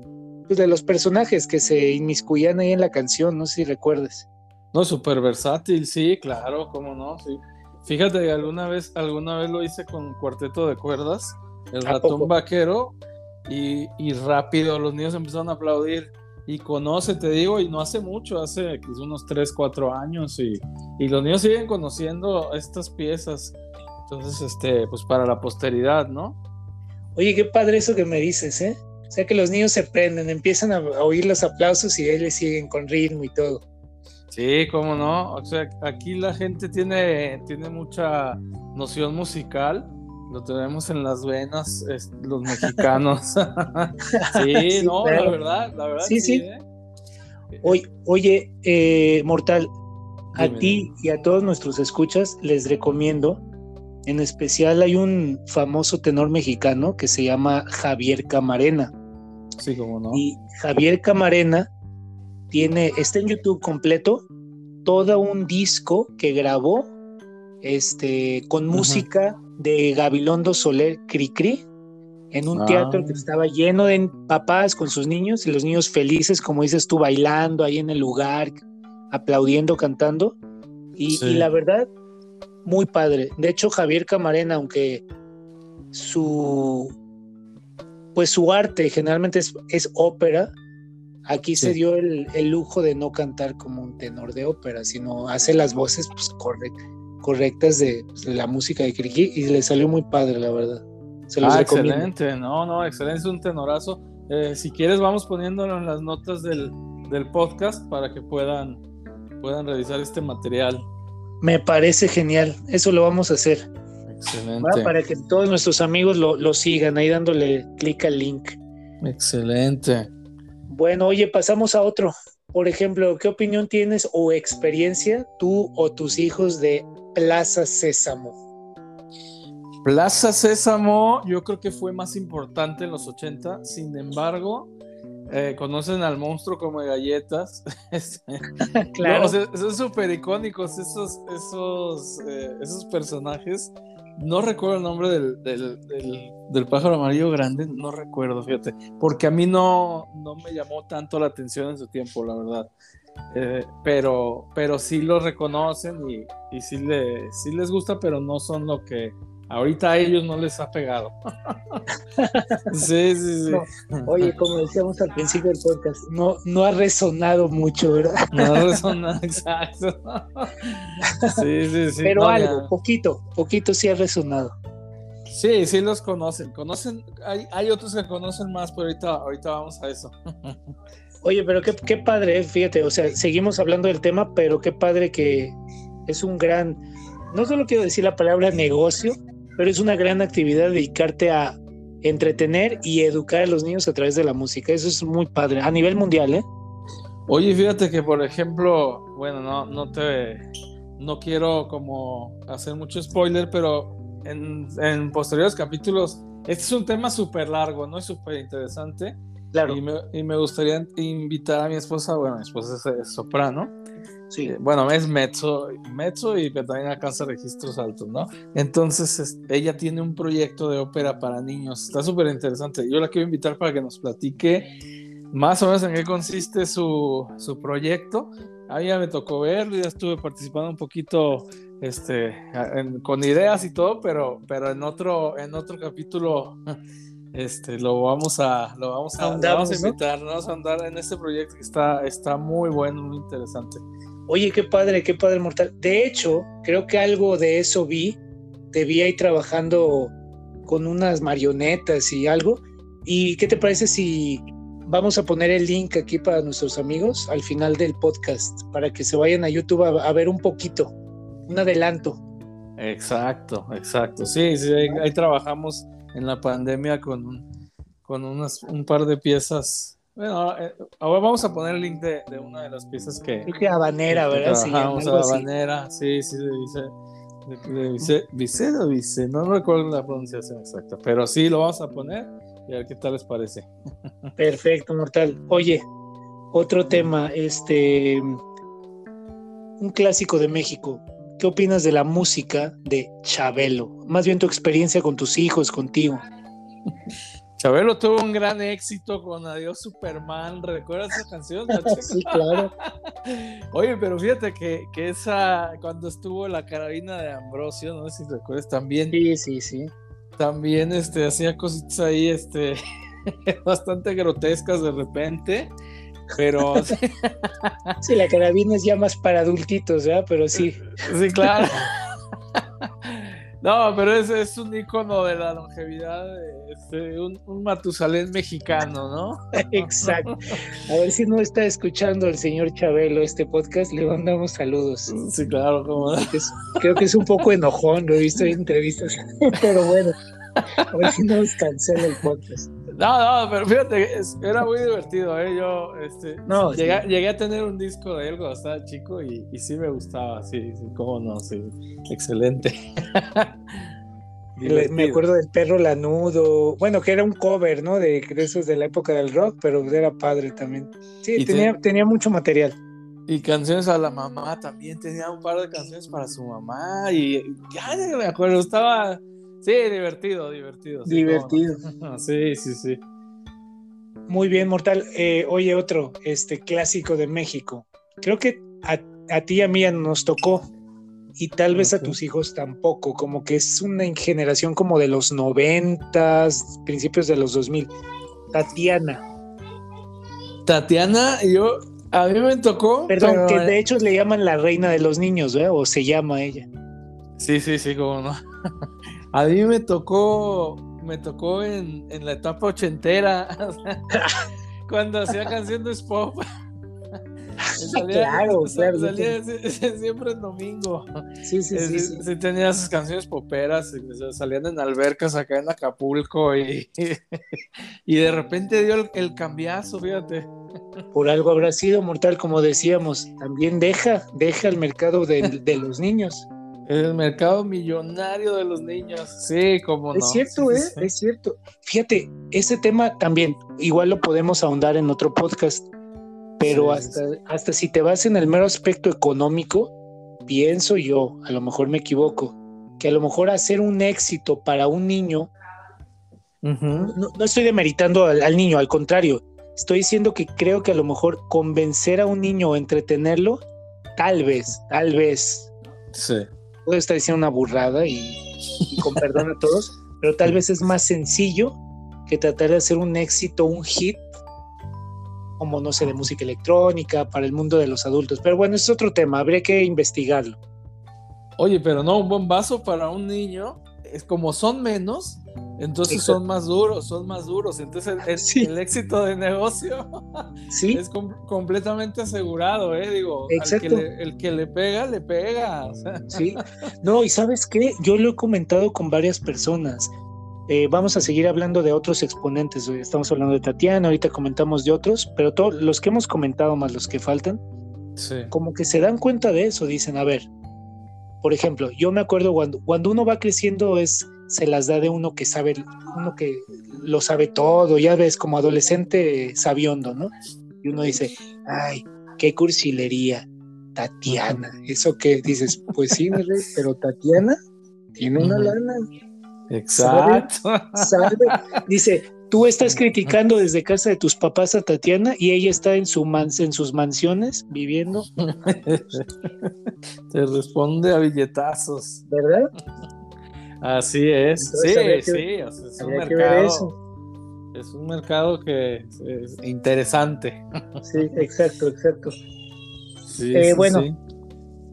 pues, de los personajes que se inmiscuían ahí en la canción, no sé si recuerdas. No, súper versátil, sí, claro, cómo no, sí. Fíjate que alguna vez, alguna vez lo hice con cuarteto de cuerdas, el ratón vaquero, y, rápido los niños empezaron a aplaudir. Y conoce, te digo, y no hace mucho, hace unos 3, 4 años, y, y los niños siguen conociendo estas piezas. Entonces, este, pues para la posteridad, ¿no? Oye, qué padre eso que me dices, ¿eh? O sea que los niños se prenden, empiezan a oír los aplausos y ellos siguen con ritmo y todo. Sí, cómo no. O sea, aquí la gente tiene, tiene mucha noción musical. Lo tenemos en las venas, los mexicanos. sí, no, la verdad, la verdad. Sí, sí. ¿eh? Oye, eh, Mortal, a ti y a todos nuestros escuchas les recomiendo, en especial hay un famoso tenor mexicano que se llama Javier Camarena. Sí, cómo no. Y Javier Camarena tiene, está en YouTube completo, todo un disco que grabó este, con música de Gabilondo Soler Cricri en un teatro que ah. estaba lleno de papás con sus niños y los niños felices, como dices tú, bailando ahí en el lugar, aplaudiendo, cantando. Y, y la verdad, muy padre. De hecho, Javier Camarena, aunque su pues su arte generalmente es, es ópera, Aquí se dio el, lujo de no cantar como un tenor de ópera, sino hace las voces pues, correctas pues, de, la música de Kiriki y le salió muy padre, la verdad. ah, excelente, no, no, excelente, es un tenorazo. Eh, si quieres, vamos poniéndolo en las notas del, podcast para que puedan, puedan revisar este material. Me parece genial, eso lo vamos a hacer. Excelente. Para que todos nuestros amigos lo, lo sigan ahí dándole clic al link. Excelente. Bueno, oye, pasamos a otro. Por ejemplo, ¿qué opinión tienes o experiencia tú o tus hijos de Plaza Sésamo? Plaza Sésamo yo creo que fue más importante en los 80, sin embargo, eh, conocen al monstruo como galletas. Este, claro. son súper icónicos esos, esos, eh, esos personajes. No recuerdo el nombre del, del, del, pájaro amarillo grande, no recuerdo, fíjate, porque a mí no, no me llamó tanto la atención en su tiempo, la verdad. Eh, pero, pero sí lo reconocen y, y sí, le, sí les gusta, pero no son lo que, Ahorita a ellos no les ha pegado. sí, sí, sí. Oye, como decíamos al principio del podcast, no, no ha resonado mucho, ¿verdad? No ha resonado, exacto. Sí, sí, sí. Pero algo, poquito, poquito sí ha resonado. Sí, sí los conocen. Conocen, hay, hay otros que conocen más, pero ahorita, ahorita vamos a eso. Oye, pero qué, qué padre, fíjate, o sea, seguimos hablando del tema, pero qué padre que es un gran, no solo quiero decir la palabra negocio, pero es una gran actividad dedicarte a entretener y educar a los niños a través de la música. Eso es muy padre, a nivel mundial, ¿eh? Oye, fíjate que, por ejemplo, bueno, no, no te, no quiero como hacer mucho spoiler, pero en, en posteriores capítulos, este es un tema súper largo, ¿no? Es súper interesante. Claro. Y me, y me, gustaría invitar a mi esposa, bueno, mi esposa es soprano, Sí. Eh, bueno, es mezzo, mezzo y también alcanza registros altos, ¿no? Entonces, ella tiene un proyecto de ópera para niños. Está súper interesante. Yo la quiero invitar para que nos platique más o menos en qué consiste su, su proyecto. A ya me tocó verlo, ya estuve participando un poquito este, con ideas y todo, pero, pero en, otro, en otro capítulo este, lo vamos a, lo vamos a, vamos a invitar, vamos a andar en este proyecto que está, está muy bueno, muy interesante. Oye, qué padre, qué padre mortal. De hecho, creo que algo de eso vi. Te vi ahí trabajando con unas marionetas y algo. ¿Y qué te parece si vamos a poner el link aquí para nuestros amigos al final del podcast para que se vayan a YouTube a, ver un poquito, un adelanto? Exacto, exacto. Sí, sí, ahí, trabajamos en la pandemia con, con unas, un par de piezas bueno, eh, ahora vamos a poner el link de, de, una de las piezas que. Creo que Habanera, ¿verdad? Sí, Habanera, sí, sí, dice. Vice, vice, o vice, no recuerdo la pronunciación exacta, pero sí lo vamos a poner y a ver qué tal les parece. Perfecto, mortal. Oye, otro tema, este. Un clásico de México. ¿Qué opinas de la música de Chabelo? Más bien tu experiencia con tus hijos, contigo. Chabelo tuvo un gran éxito con Adiós Superman. ¿Recuerdas esa canción? sí, claro. Oye, pero fíjate que, que, esa, cuando estuvo la carabina de Ambrosio, no sé si recuerdas también. Sí, sí, sí. También este, hacía cositas ahí este, bastante grotescas de repente. Pero. sí, la carabina es ya más para adultitos, ¿verdad? Pero sí. Sí, claro. No, pero ese es un icono de la longevidad, este, un, un, Matusalén mexicano, ¿no? Exacto. A ver si no está escuchando el señor Chabelo este podcast, le mandamos saludos. Sí, claro, como. Creo que es un poco enojón, lo he visto en entrevistas, pero bueno, a ver si no nos cancela el podcast. No, no, pero fíjate, era muy divertido, ¿eh? Yo este, no, llegué, a tener un disco de él cuando estaba chico y, y sí me gustaba, sí, sí, cómo no, sí, excelente. me acuerdo del perro lanudo, bueno, que era un cover, ¿no? De, esos de la época del rock, pero era padre también. Sí, tenía, tenía mucho material. Y canciones a la mamá también, tenía un par de canciones para su mamá y ya me acuerdo, estaba Sí, divertido, divertido. Divertido. Sí, sí, sí. Muy bien, Mortal. Eh, oye, otro, este clásico de México. Creo que a, ti y a mí nos tocó y tal vez a tus hijos tampoco, como que es una generación como de los noventas, principios de los dos mil. Tatiana. Tatiana, yo, a mí me tocó. Perdón, que de hecho le llaman la reina de los niños, ¿eh? O se llama ella. Sí, sí, sí, como no. A mí me tocó, me tocó en, en la etapa ochentera, cuando hacía canciones pop. salía, claro, claro. Salía siempre en domingo. Sí, sí, sí, sí. Sí, tenía esas canciones poperas, salían en albercas acá en Acapulco y, y de repente dio el, el, cambiazo, fíjate. Por algo habrá sido mortal, como decíamos. También deja, deja el mercado de, de los niños. El mercado millonario de los niños. Sí, como no. Es cierto, ¿eh? Es cierto. Fíjate, ese tema también, igual lo podemos ahondar en otro podcast, pero hasta, hasta si te vas en el mero aspecto económico, pienso yo, a lo mejor me equivoco, que a lo mejor hacer un éxito para un niño, no, estoy demeritando al, niño, al contrario, estoy diciendo que creo que a lo mejor convencer a un niño o entretenerlo, tal vez, tal vez. Sí. Puedo estar diciendo una burrada y, con perdón a todos, pero tal vez es más sencillo que tratar de hacer un éxito, un hit, como no sé, de música electrónica, para el mundo de los adultos. Pero bueno, es otro tema, habría que investigarlo. Oye, pero no, un bombazo para un niño, es como son menos, entonces son más duros, son más duros. Entonces el, éxito de negocio ¿Sí? es completamente asegurado, ¿eh? Digo, el que le pega, le pega. Sí, no, y sabes qué, yo lo he comentado con varias personas. Eh, vamos a seguir hablando de otros exponentes. Estamos hablando de Tatiana, ahorita comentamos de otros, pero todos los que hemos comentado más los que faltan, como que se dan cuenta de eso, dicen, a ver, por ejemplo, yo me acuerdo cuando, cuando uno va creciendo es, se las da de uno que sabe, uno que lo sabe todo, ya ves, como adolescente sabiondo, ¿no? Y uno dice, ay, qué cursilería, Tatiana, eso que dices, pues sí, pero Tatiana tiene una lana. Exacto. Dice, tú estás criticando desde casa de tus papás a Tatiana y ella está en, su en sus mansiones viviendo. Te responde a billetazos. ¿Verdad? Así es. sí, sí, es un mercado. Es un mercado que es interesante. Sí, exacto, exacto. Eh, bueno,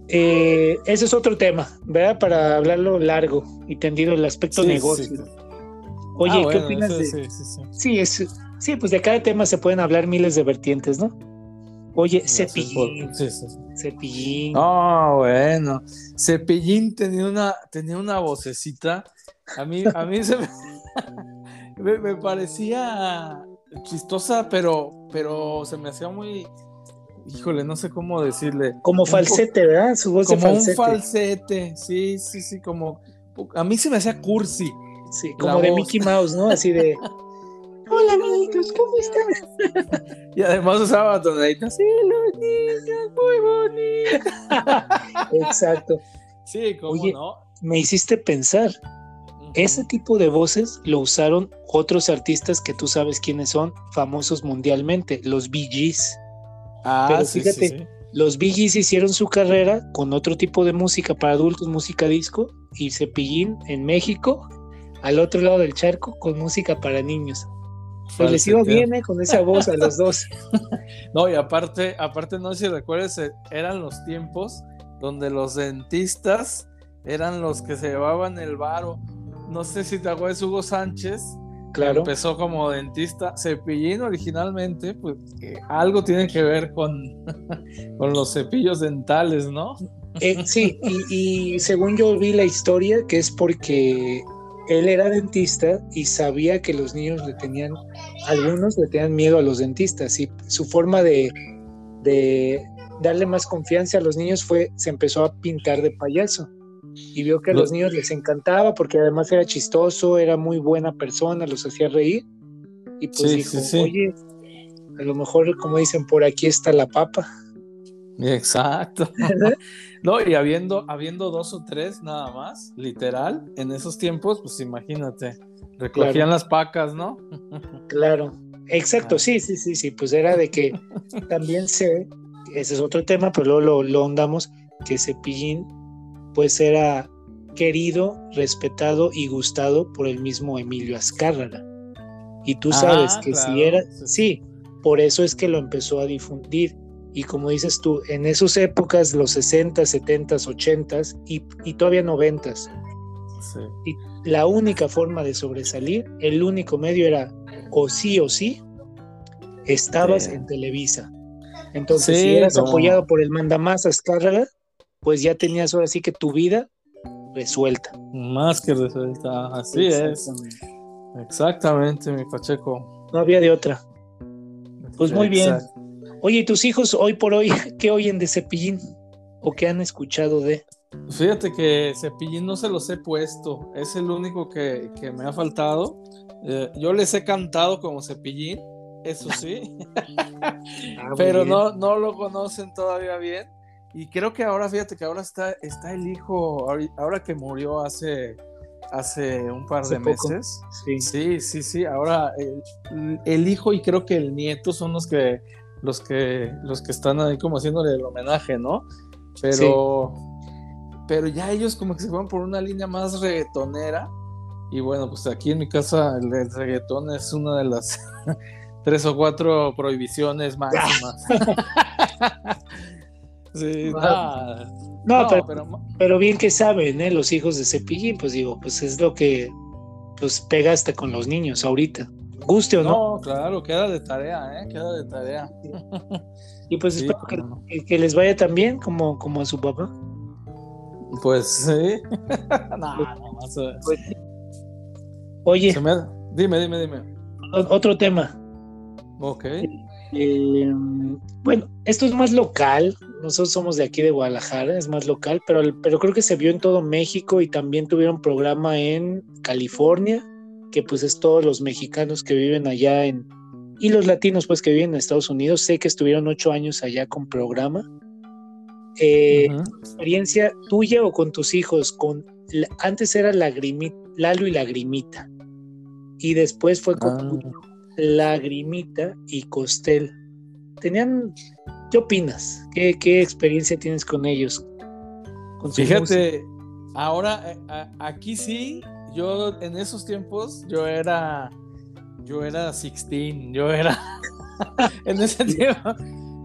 eh, ese es otro tema, ¿verdad? Para hablarlo largo y tendido el aspecto negocio. Oye, ah, ¿qué opinas de...? Sí, es, sí, pues de cada tema se pueden hablar miles de vertientes, ¿no? Oye, Cepillín. Cepillín. Oh, bueno. Cepillín tenía una, tenía una vocecita. A mí, a mí se me, me, parecía chistosa, pero, pero se me hacía muy. Híjole, no sé cómo decirle. Como falsete, ¿verdad? Su voz como un falsete, sí, sí, sí, como. A mí se me hacía cursi. Sí, como de Mickey Mouse, ¿no? Así de. Hola amiguitos, ¿cómo están? y además usaba tonaditas. Sí, los niños, muy bonitos. Exacto. Sí, ¿cómo no? Me hiciste pensar. Ese tipo de voces lo usaron otros artistas que tú sabes quiénes son, famosos mundialmente, los Bee Gees. Ah, Pero fíjate, sí, los Bee Gees hicieron su carrera con otro tipo de música para adultos, música disco, y Cepillín en México, al otro lado del charco, con música para niños. Pues les iba bien ¿eh? con esa voz a los dos. no, y aparte, aparte, no sé si recuerdes, eh, eran los tiempos donde los dentistas eran los que se llevaban el varo. No sé si te acuerdas, Hugo Sánchez. Claro. Empezó como dentista. Cepillín originalmente, pues algo tiene que ver con, con los cepillos dentales, ¿no? Eh, sí, y, y según yo vi la historia, que es porque él era dentista y sabía que los niños le tenían, algunos le tenían miedo a los dentistas y su forma de, darle más confianza a los niños fue, se empezó a pintar de payaso. Y vio que a los niños les encantaba porque además era chistoso, era muy buena persona, los hacía reír. Y pues dijo, oye, a lo mejor como dicen, por aquí está la papa. Exacto. no, y habiendo, habiendo dos o tres nada más, literal, en esos tiempos, pues imagínate, recogían las pacas, ¿no? claro, exacto, sí, sí, sí, sí, pues era de que también sé, ese es otro tema, pero luego lo, lo que Cepillín, pues era querido, respetado y gustado por el mismo Emilio Azcárraga. Y tú sabes ah, que si era, sí, por eso es que lo empezó a difundir y como dices tú, en esas épocas, los 60, 70, 80 y, y todavía 90. Y la única forma de sobresalir, el único medio era o sí o sí, estabas en Televisa. Entonces, si eras apoyado por el mandamás Azcárraga, pues ya tenías ahora sí que tu vida resuelta. Más que resuelta, así es. Exactamente, mi Pacheco. No había de otra. Pues muy bien. Oye, ¿y tus hijos hoy por hoy qué oyen de Cepillín? ¿O qué han escuchado de? Fíjate que Cepillín no se los he puesto, es el único que, que me ha faltado. Eh, yo les he cantado como Cepillín, eso sí, ah, pero no, no lo conocen todavía bien. Y creo que ahora, fíjate que ahora está, está el hijo, ahora que murió hace, hace un par de meses. Sí. sí, sí, sí. Ahora el, el, hijo y creo que el nieto son los que, los que, los que están ahí como haciéndole el homenaje, ¿no? Pero, pero ya ellos como que se fueron por una línea más reggaetonera. Y bueno, pues aquí en mi casa el, el reggaetón es una de las tres o cuatro prohibiciones máximas. sí, no, pero, bien que saben, ¿eh? Los hijos de Cepillín, pues digo, pues es lo que pues pegaste con los niños ahorita. Guste o no. No, claro, queda de tarea, ¿eh? Queda de tarea. Y pues espero que, les vaya tan bien como, como a su papá. Pues sí. no, pues, pues, Oye. Dime, dime, dime. Otro tema. Ok. Eh, bueno, esto es más local. Nosotros somos de aquí de Guadalajara, es más local, pero, pero creo que se vio en todo México y también tuvieron programa en California, que pues es todos los mexicanos que viven allá en, y los latinos pues que viven en Estados Unidos. Sé que estuvieron ocho años allá con programa. Eh, ¿Experiencia tuya o con tus hijos? Con, antes era Lagrimita, Lalo y Lagrimita. Y después fue con ah. Lagrimita y Costel. Tenían, ¿qué opinas? ¿Qué, experiencia tienes con ellos? Fíjate, ahora eh, aquí sí, yo en esos tiempos yo era, yo era 16, yo era, en ese tiempo,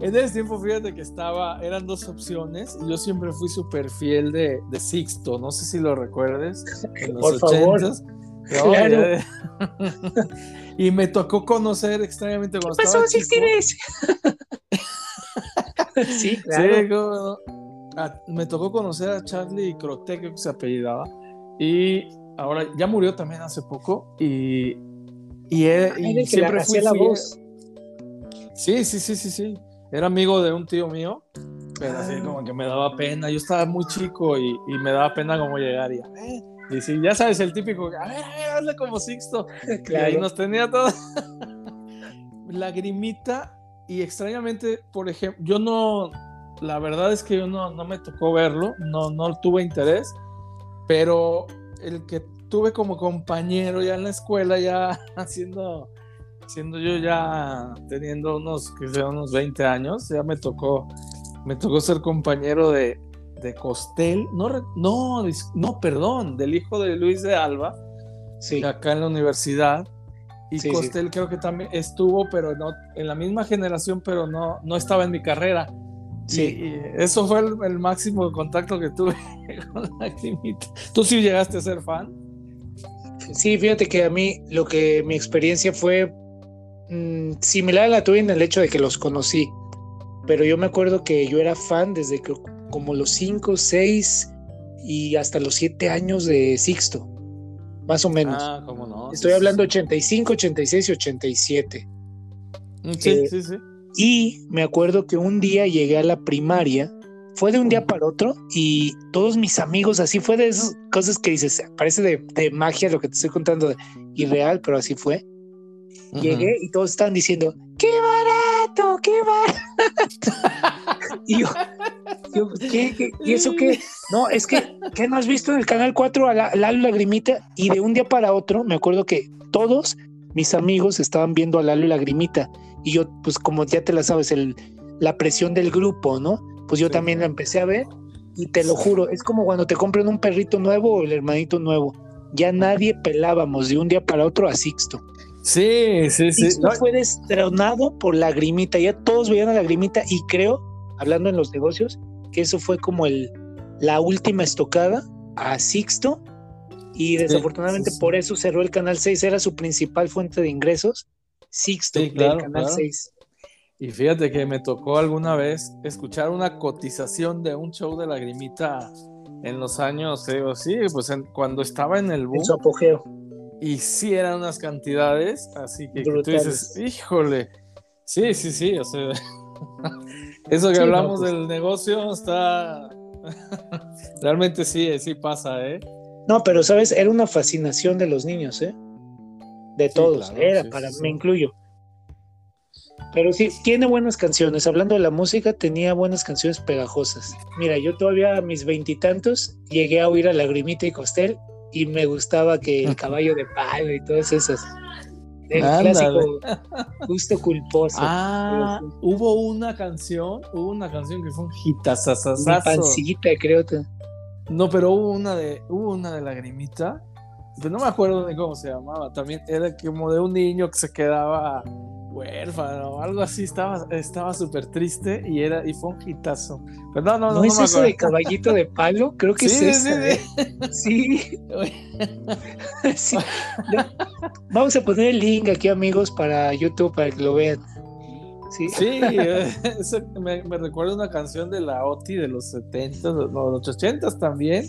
en ese tiempo fíjate que estaba, eran dos opciones y yo siempre fui súper fiel de, de, Sixto, no sé si lo recuerdes, en los ochentas. y me tocó conocer extrañamente cuando ¿Qué pasó, si tienes? sí, claro. me tocó conocer a Charlie Crote, que se apellidaba, y ahora ya murió también hace poco, y, y, siempre fui la voz. Sí, sí, sí, sí, sí. Era amigo de un tío mío, pero así ah. como que me daba pena. Yo estaba muy chico y, y me daba pena como llegar y, eh, y sí, ya sabes, el típico, a ver, a ver, hazle como Sixto. Claro. Y ahí nos tenía todo. Lagrimita, y extrañamente, por ejemplo, yo no, la verdad es que yo no, no me tocó verlo, no, no tuve interés, pero el que tuve como compañero ya en la escuela, ya haciendo, siendo yo ya teniendo unos, que sea, unos 20 años, ya me tocó, me tocó ser compañero de, de Costel, no, no, no, perdón, del hijo de Luis de Alba, sí. acá en la universidad. Y Costel creo que también estuvo, pero no, en la misma generación, pero no, no estaba en mi carrera. Sí. eso fue el, máximo contacto que tuve con la climita. ¿Tú sí llegaste a ser fan? Sí, fíjate que a mí lo que mi experiencia fue mm, similar a la tuya en el hecho de que los conocí. Pero yo me acuerdo que yo era fan desde que como los 5, 6 y hasta los 7 años de Sixto, más o menos. Ah, cómo no. Estoy hablando 85, 86 y 87. Mm, sí, eh, sí, sí. Y me acuerdo que un día llegué a la primaria, fue de un día para otro y todos mis amigos, así fue de esas cosas que dices, parece de, magia lo que te estoy contando, irreal, pero así fue. Llegué y todos estaban diciendo, ¡qué barato, qué barato! y yo, ¿qué, y eso qué? No, es que, ¿qué no has visto en el canal 4 a la, Lalo Lagrimita? Y de un día para otro, me acuerdo que todos mis amigos estaban viendo a Lalo Lagrimita. Y yo, pues como ya te la sabes, el, la presión del grupo, ¿no? Pues yo también la empecé a ver y te lo juro, es como cuando te compran un perrito nuevo o el hermanito nuevo. Ya nadie pelábamos de un día para otro a Sixto. Sí, sí, sí. Sixto fue destronado por Lagrimita, ya todos veían a Lagrimita y creo, hablando en los negocios, que eso fue como el, la última estocada a Sixto y desafortunadamente por eso cerró el Canal 6, era su principal fuente de ingresos, Sixto del Canal 6. Y fíjate que me tocó alguna vez escuchar una cotización de un show de lagrimita en los años, sí, pues cuando estaba en el boom. su apogeo. Y sí eran unas cantidades, así que, tú dices, híjole, sí, sí, sí, o sea, Eso que hablamos pues. del negocio está, Realmente sí, sí pasa, ¿eh? No, pero sabes, era una fascinación de los niños, ¿eh? De todos, era para, me incluyo. Pero sí, tiene buenas canciones. Hablando de la música, tenía buenas canciones pegajosas. Mira, yo todavía a mis veintitantos llegué a oír a Lagrimita y Costel y me gustaba que el caballo de palo y todas esas. El clásico justo culposo. Ah, hubo una canción, hubo una canción que fue un hitazazazazo. Mi pancita, creo. No, pero hubo una de, hubo una de lagrimita, pero no me acuerdo de cómo se llamaba. También era como de un niño que se quedaba huérfano, algo así, estaba estaba súper triste y era y fue un hitazo. Pero no, no, no, es eso de caballito de palo, creo que sí, es sí, sí. sí. Vamos a poner el link aquí, amigos, para YouTube para que lo vean. Sí, sí eh, me, me, recuerda una canción de la OTI de los 70, no, los 80 también.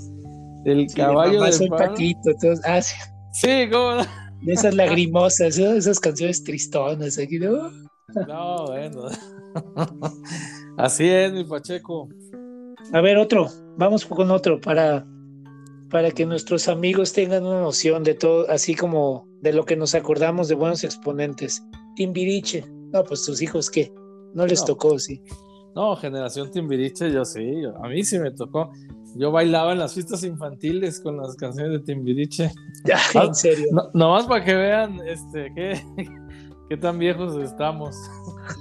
El caballo de palo. Patito, ah, sí. Sí, cómo no de esas lagrimosas, esas canciones tristonas. Aquí, ¿no? no, bueno. Así es, mi Pacheco. A ver, otro. Vamos con otro para, para que nuestros amigos tengan una noción de todo, así como de lo que nos acordamos de buenos exponentes. Timbiriche. No, pues tus hijos, ¿qué? No les tocó, sí. No, generación Timbiriche, yo sí. a mí sí me tocó. Yo bailaba en las fiestas infantiles con las canciones de Timbiriche. Ya, en ah, serio. No, nomás para que vean este, qué, qué tan viejos estamos.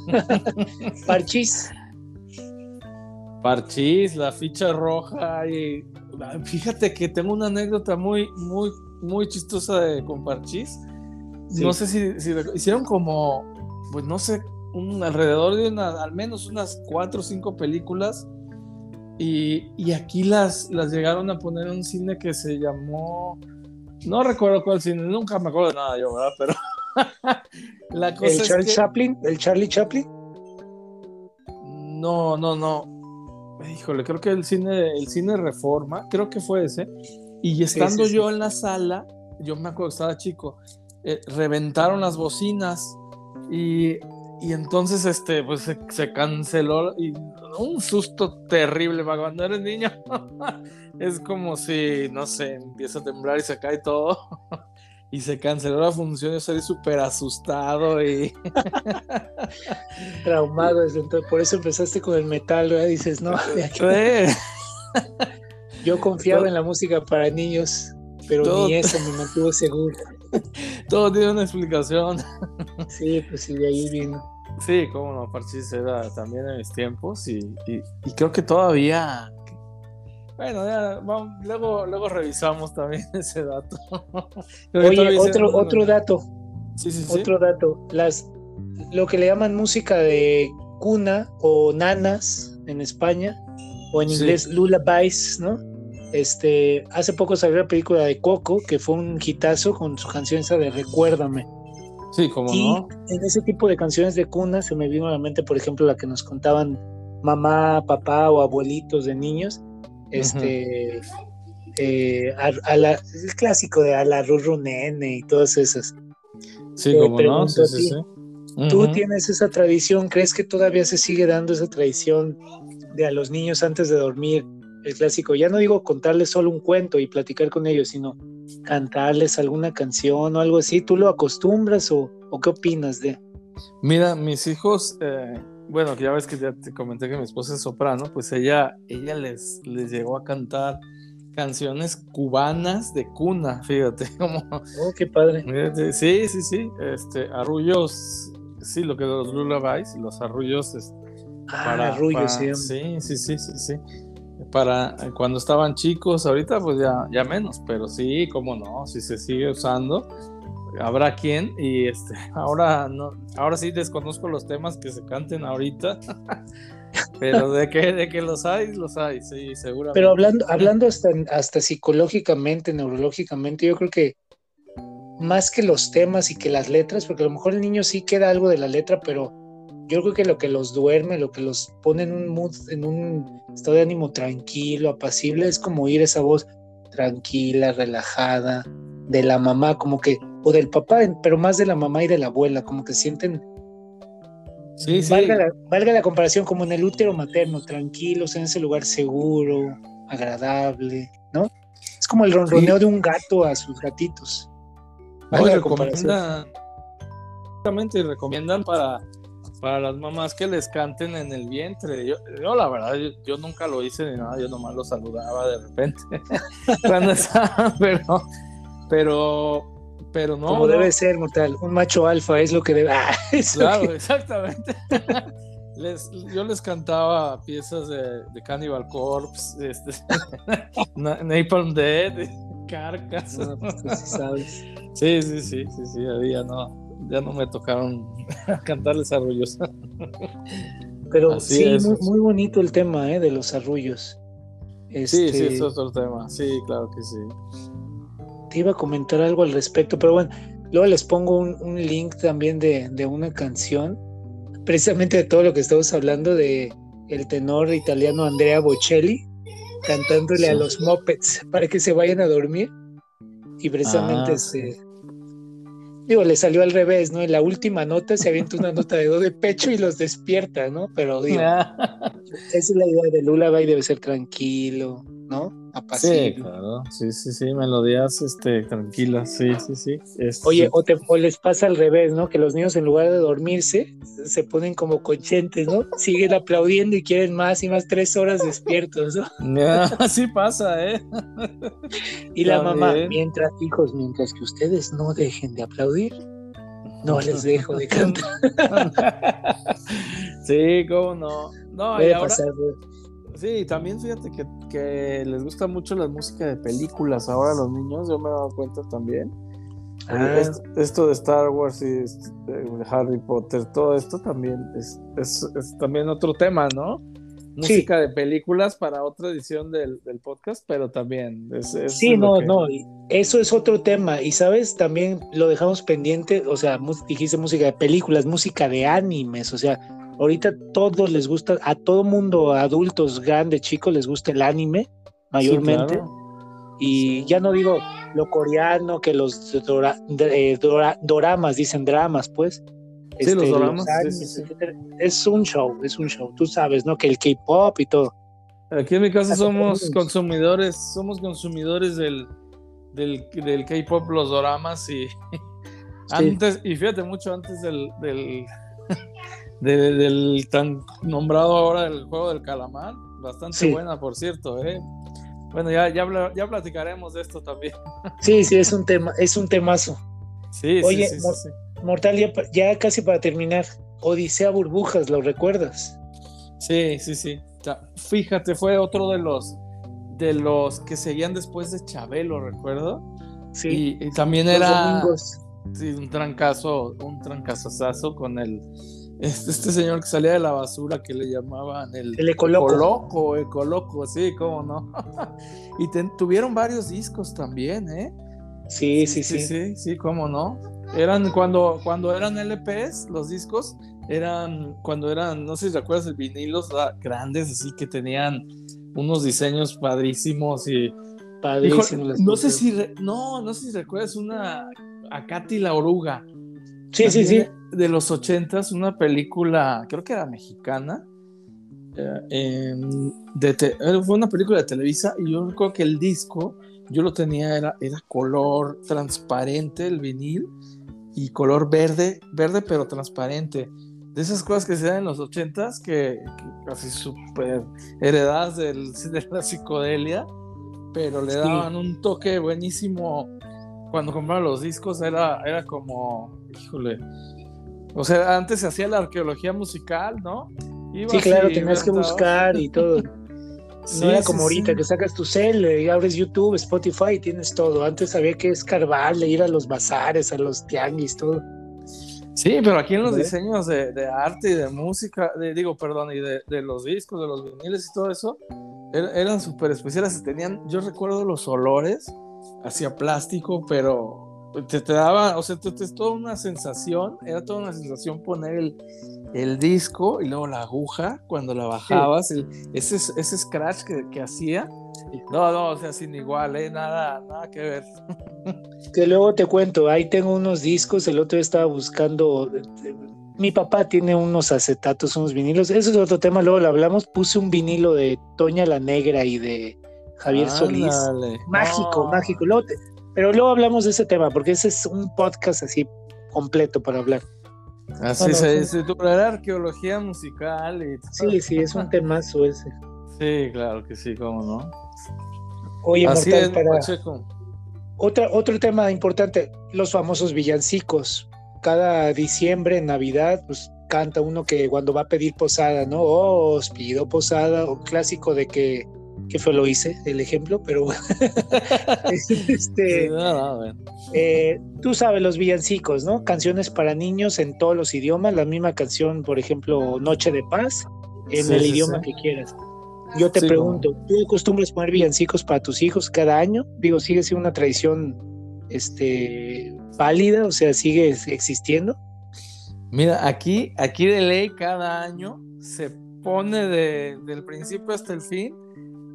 Parchís. Parchís, la ficha roja. Y fíjate que tengo una anécdota muy, muy, muy chistosa de, con Parchís. No sé si, si, hicieron como, pues no sé, un, alrededor de una, al menos unas cuatro o cinco películas y, aquí las, las llegaron a poner en un cine que se llamó. No recuerdo cuál cine, nunca me acuerdo de nada yo, ¿verdad? Pero. la cosa ¿El Charlie Chaplin? ¿El Charlie Chaplin? No, no, no. Híjole, creo que el cine, el cine Reforma, creo que fue ese. Y estando yo en la sala, yo me acuerdo que estaba chico, eh, reventaron las bocinas y y entonces, este, pues se, canceló y un susto terrible para cuando eres niño. es como si, no sé, empieza a temblar y se cae todo. y se canceló la función. Yo salí súper asustado y. Traumado desde entonces. Por eso empezaste con el metal, ¿verdad? Dices, no. Yo confiaba en la música para niños, pero ni eso me mantuvo seguro. Todo tiene una explicación. Sí, pues sí, de ahí vino. Sí, cómo no, Parchís era también en mis tiempos y, creo que todavía. Bueno, ya, luego, luego revisamos también ese dato. Oye, otro, otro dato. Sí, sí, otro dato. Las, lo que le llaman música de cuna o nanas en España, o en inglés lullabies, ¿no? Este, hace poco salió la película de Coco, que fue un hitazo con su canción esa de Recuérdame. Sí, como y no. En ese tipo de canciones de cuna se me vino a la mente, por ejemplo, la que nos contaban mamá, papá o abuelitos de niños. Este. Eh, a, la, el clásico de a la Ruru Nene y todas esas. Sí, como no. Sí, sí, sí. ¿Tú tienes esa tradición? ¿Crees que todavía se sigue dando esa tradición de a los niños antes de dormir el clásico. Ya no digo contarles solo un cuento y platicar con ellos, sino cantarles alguna canción o algo así. ¿Tú lo acostumbras o, qué opinas de? Mira, mis hijos, eh, bueno, ya ves que ya te comenté que mi esposa es soprano, pues ella, ella les, les llegó a cantar canciones cubanas de cuna, fíjate, como... Oh, qué padre. Sí, sí, sí, este, arrullos, sí, lo que los lullabies, los arrullos... ah, para, arrullos, sí. Sí, sí, sí, sí, sí para cuando estaban chicos, ahorita pues ya, ya menos, pero sí, cómo no, si se sigue usando, habrá quien, y este, ahora no, ahora sí desconozco los temas que se canten ahorita, pero de que, de que los hay, los hay, sí, seguramente. Pero hablando, hablando hasta, hasta psicológicamente, neurológicamente, yo creo que más que los temas y que las letras, porque a lo mejor el niño sí queda algo de la letra, pero yo creo que lo que los duerme, lo que los pone en un mood, en un estado de ánimo tranquilo, apacible, es como oír esa voz tranquila, relajada, de la mamá, como que, o del papá, pero más de la mamá y de la abuela, como que sienten Sí, sí. Valga, la, valga la comparación como en el útero materno, tranquilos, en ese lugar seguro, agradable, ¿no? Es como el ronroneo de un gato a sus gatitos. Valga la comparación. Exactamente, y recomiendan para, para las mamás que les canten en el vientre. Yo, yo la verdad, yo, yo, nunca lo hice ni nada, yo nomás lo saludaba de repente cuando estaba, pero, pero, pero no. Como no. debe ser, mortal. Un macho alfa es lo que debe. Ah, claro, que... exactamente. Les, yo les cantaba piezas de, de Cannibal Corpse, este, Napalm Dead, Carcas. No, pues, sí, sabes. sí, sí, sí, sí, ya no, ya no me tocaron cantarles arrullos. Pero Así sí, es. Muy, muy, bonito el tema ¿eh? de los arrullos. Este... Sí, sí, es otro tema. Sí, claro que sí. Te iba a comentar algo al respecto, pero bueno, luego les pongo un, un link también de, de, una canción, precisamente de todo lo que estamos hablando de el tenor italiano Andrea Bocelli cantándole sí. a los mopeds para que se vayan a dormir y precisamente ah, este, sí. Digo, le salió al revés, ¿no? En la última nota se avienta una nota de do de pecho y los despierta, ¿no? Pero digo, esa es la idea de Lullaby, debe ser tranquilo, ¿no? Apacible. Sí, claro, sí, sí, sí, melodías este, tranquilas, sí, sí, sí. Es, Oye, o, te, o, les pasa al revés, ¿no? Que los niños en lugar de dormirse se ponen como conchentes, ¿no? Siguen aplaudiendo y quieren más y más tres horas despiertos, ¿no? Así pasa, ¿eh? Y la También. mamá, mientras, hijos, mientras que ustedes no dejen de aplaudir, no les dejo de cantar. sí, cómo no. No, Puede y ahora... pasar, Sí, también fíjate que, que, les gusta mucho la música de películas ahora a los niños, yo me he dado cuenta también. Ah. Esto, esto, de Star Wars y de Harry Potter, todo esto también es, es, es también otro tema, ¿no? Música sí. de películas para otra edición del, del podcast, pero también es sí, no, que... no, eso es otro tema. Y sabes, también lo dejamos pendiente, o sea, dijiste música de películas, música de animes, o sea, ahorita todos les gusta, a todo mundo, adultos, grandes, chicos, les gusta el anime, mayormente. Sí, claro. Y ya no digo lo coreano, que los dora, eh, dora, doramas, dicen dramas, pues. Sí, este, los doramas. Sí, sí. Es un show, es un show. Tú sabes, ¿no? Que el K-pop y todo. Aquí en mi casa somos consumidores, somos consumidores del, del, del K-pop, los doramas y antes, y fíjate mucho antes del, del de, del tan nombrado ahora el juego del calamar. Bastante sí. buena, por cierto. ¿eh? Bueno, ya, ya, ya, platicaremos de esto también. Sí, sí, es un tema, es un temazo. Sí, Oye, sí, sí, Mor sí, Mortal, ya, ya, casi para terminar, Odisea Burbujas, ¿lo recuerdas? Sí, sí, sí. Fíjate, fue otro de los de los que seguían después de Chabelo, recuerdo. Sí. Y, y también era sí, un trancazo, un trancazazazo con el este, este, señor que salía de la basura que le llamaban el, el ecoloco. ecoloco, sí, cómo no. y tuvieron varios discos también, ¿eh? Sí, sí, sí. Sí, sí, sí, cómo no. Eran cuando, cuando eran LPs, los discos, eran cuando eran, no sé si recuerdas, el vinilos grandes, así que tenían unos diseños padrísimos y. Padrísimos. no sé si, no, no sé si recuerdas una Acati la oruga. Sí, sí, sí. De los ochentas, una película, creo que era mexicana. Eh, de te, fue una película de Televisa y yo recuerdo que el disco, yo lo tenía, era, era color transparente, el vinil, y color verde, verde pero transparente. De esas cosas que se dan en los ochentas, que, que casi súper heredadas del, de la psicodelia, pero le daban sí. un toque buenísimo cuando compraba los discos era, era como, híjole, o sea, antes se hacía la arqueología musical, ¿no? Sí, claro, tenías que buscar y todo. Sí, no era como sí, ahorita sí. que sacas tu cel y abres YouTube, Spotify y tienes todo. Antes había que escarbarle, ir a los bazares, a los tianguis, todo. Sí, pero aquí en los diseños de, de, arte y de música, de, digo, perdón, y de, de, los discos, de los viniles y todo eso, er, eran súper especiales. Tenían, yo recuerdo los olores hacia plástico, pero te, te daba, o sea, te, te, es toda una sensación, era toda una sensación poner el, el disco y luego la aguja cuando la bajabas, sí. el, ese, ese scratch que, que, hacía. No, no, o sea, sin igual, ¿eh? nada, nada que ver. Que luego te cuento, ahí tengo unos discos, el otro día estaba buscando, mi papá tiene unos acetatos, unos vinilos. Eso es otro tema, luego lo hablamos. Puse un vinilo de Toña la Negra y de Javier Solís. Mágico, mágico. Pero luego hablamos de ese tema, porque ese es un podcast así completo para hablar. Así se, se arqueología musical y Sí, sí, es un temazo ese. Sí, claro que sí, cómo no. Oye, Mortal, para... Otra, otro tema importante, los famosos villancicos. Cada diciembre, Navidad, pues canta uno que cuando va a pedir posada, ¿no? Oh, os pido posada, o clásico de que, que fue lo hice, el ejemplo, pero este, eh, tú sabes los villancicos, ¿no? Canciones para niños en todos los idiomas, la misma canción, por ejemplo, Noche de Paz, en el idioma que quieras. Yo te pregunto, ¿tú acostumbras poner villancicos para tus hijos cada año? Digo, ¿sigue siendo una tradición este, válida? O sea, ¿sigue existiendo? Mira, aquí, aquí de ley cada año se pone del principio hasta el fin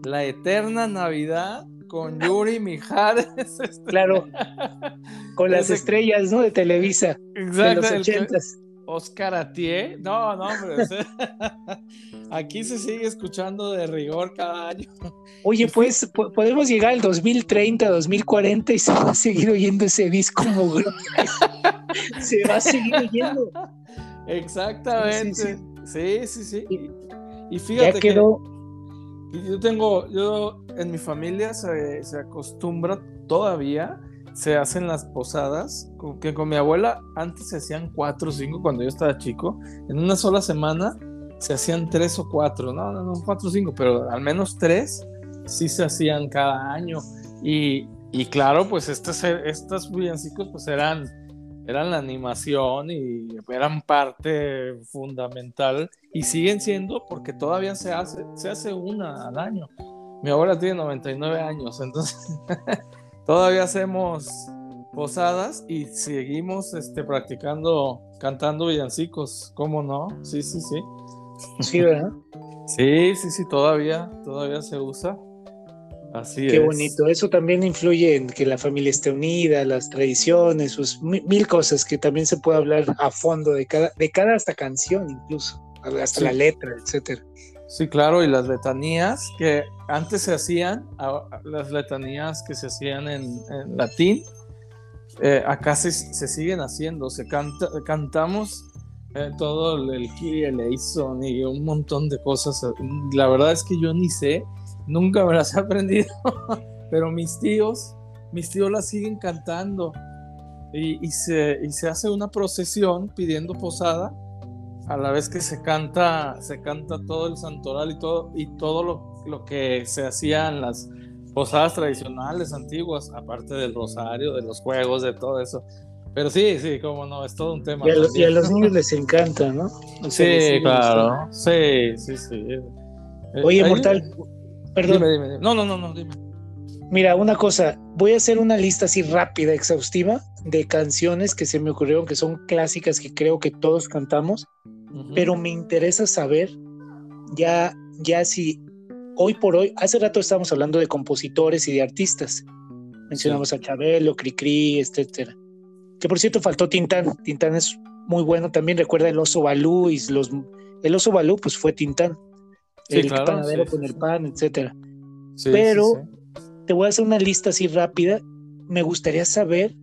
la eterna Navidad con Yuri Mijares. Este, claro, con las estrellas, ¿no? De Televisa. Exacto. De los ochentas. Oscar Atié. No, no, hombre. aquí se sigue escuchando de rigor cada año. Oye, pues podemos llegar al 2030, 2040 y se va a seguir oyendo ese disco se va a seguir oyendo. Exactamente. Sí, sí, sí. Y, fíjate que yo tengo, yo en mi familia se, se acostumbra todavía se hacen las posadas, que con mi abuela antes se hacían cuatro o cinco cuando yo estaba chico, en una sola semana se hacían tres o cuatro, no, no, cuatro o cinco, pero al menos tres sí se hacían cada año. Y, y claro, pues estos, estos villancicos pues eran, eran la animación y eran parte fundamental y siguen siendo porque todavía se hace, se hace una al año. Mi abuela tiene 99 años, entonces todavía hacemos posadas y seguimos este, practicando, cantando villancicos, ¿cómo no? Sí, sí, sí. Sí, ¿verdad? sí, sí, sí, todavía, todavía se usa. Así Qué bonito. Eso también influye en que la familia esté unida, las tradiciones, mil cosas que también se puede hablar a fondo de cada, de cada hasta canción incluso, hasta la letra, etcétera. Sí, claro, y las letanías que antes se hacían, las letanías que se hacían en, latín, eh, acá se, siguen haciendo, se canta, cantamos eh, todo el, el Kyrie eleison y un montón de cosas. La verdad es que yo ni sé, nunca me las he aprendido, pero mis tíos, mis tíos las siguen cantando y, y, se, y se hace una procesión pidiendo posada a la vez que se canta, se canta todo el santoral y todo, y todo lo, lo que se hacía en las posadas tradicionales antiguas, aparte del rosario, de los juegos, de todo eso. Pero sí, sí, como no, es todo un tema. Y a, los, niños les encanta, ¿no? sí, claro. Sí, sí, sí. Oye, eh, Mortal, perdón. Dime, dime, No, no, no, no, dime. Mira, una cosa, voy a hacer una lista así rápida, exhaustiva, de canciones que se me ocurrieron que son clásicas que creo que todos cantamos pero me interesa saber ya, ya si hoy por hoy, hace rato estábamos hablando de compositores y de artistas. Mencionamos a Chabelo, Cricri, etcétera. Que por cierto faltó Tintán. Tintán es muy bueno. También recuerda el oso Balú y los el oso Balú pues fue Tintán. El panadero con el pan, etcétera. Pero te voy a hacer una lista así rápida. Me gustaría saber,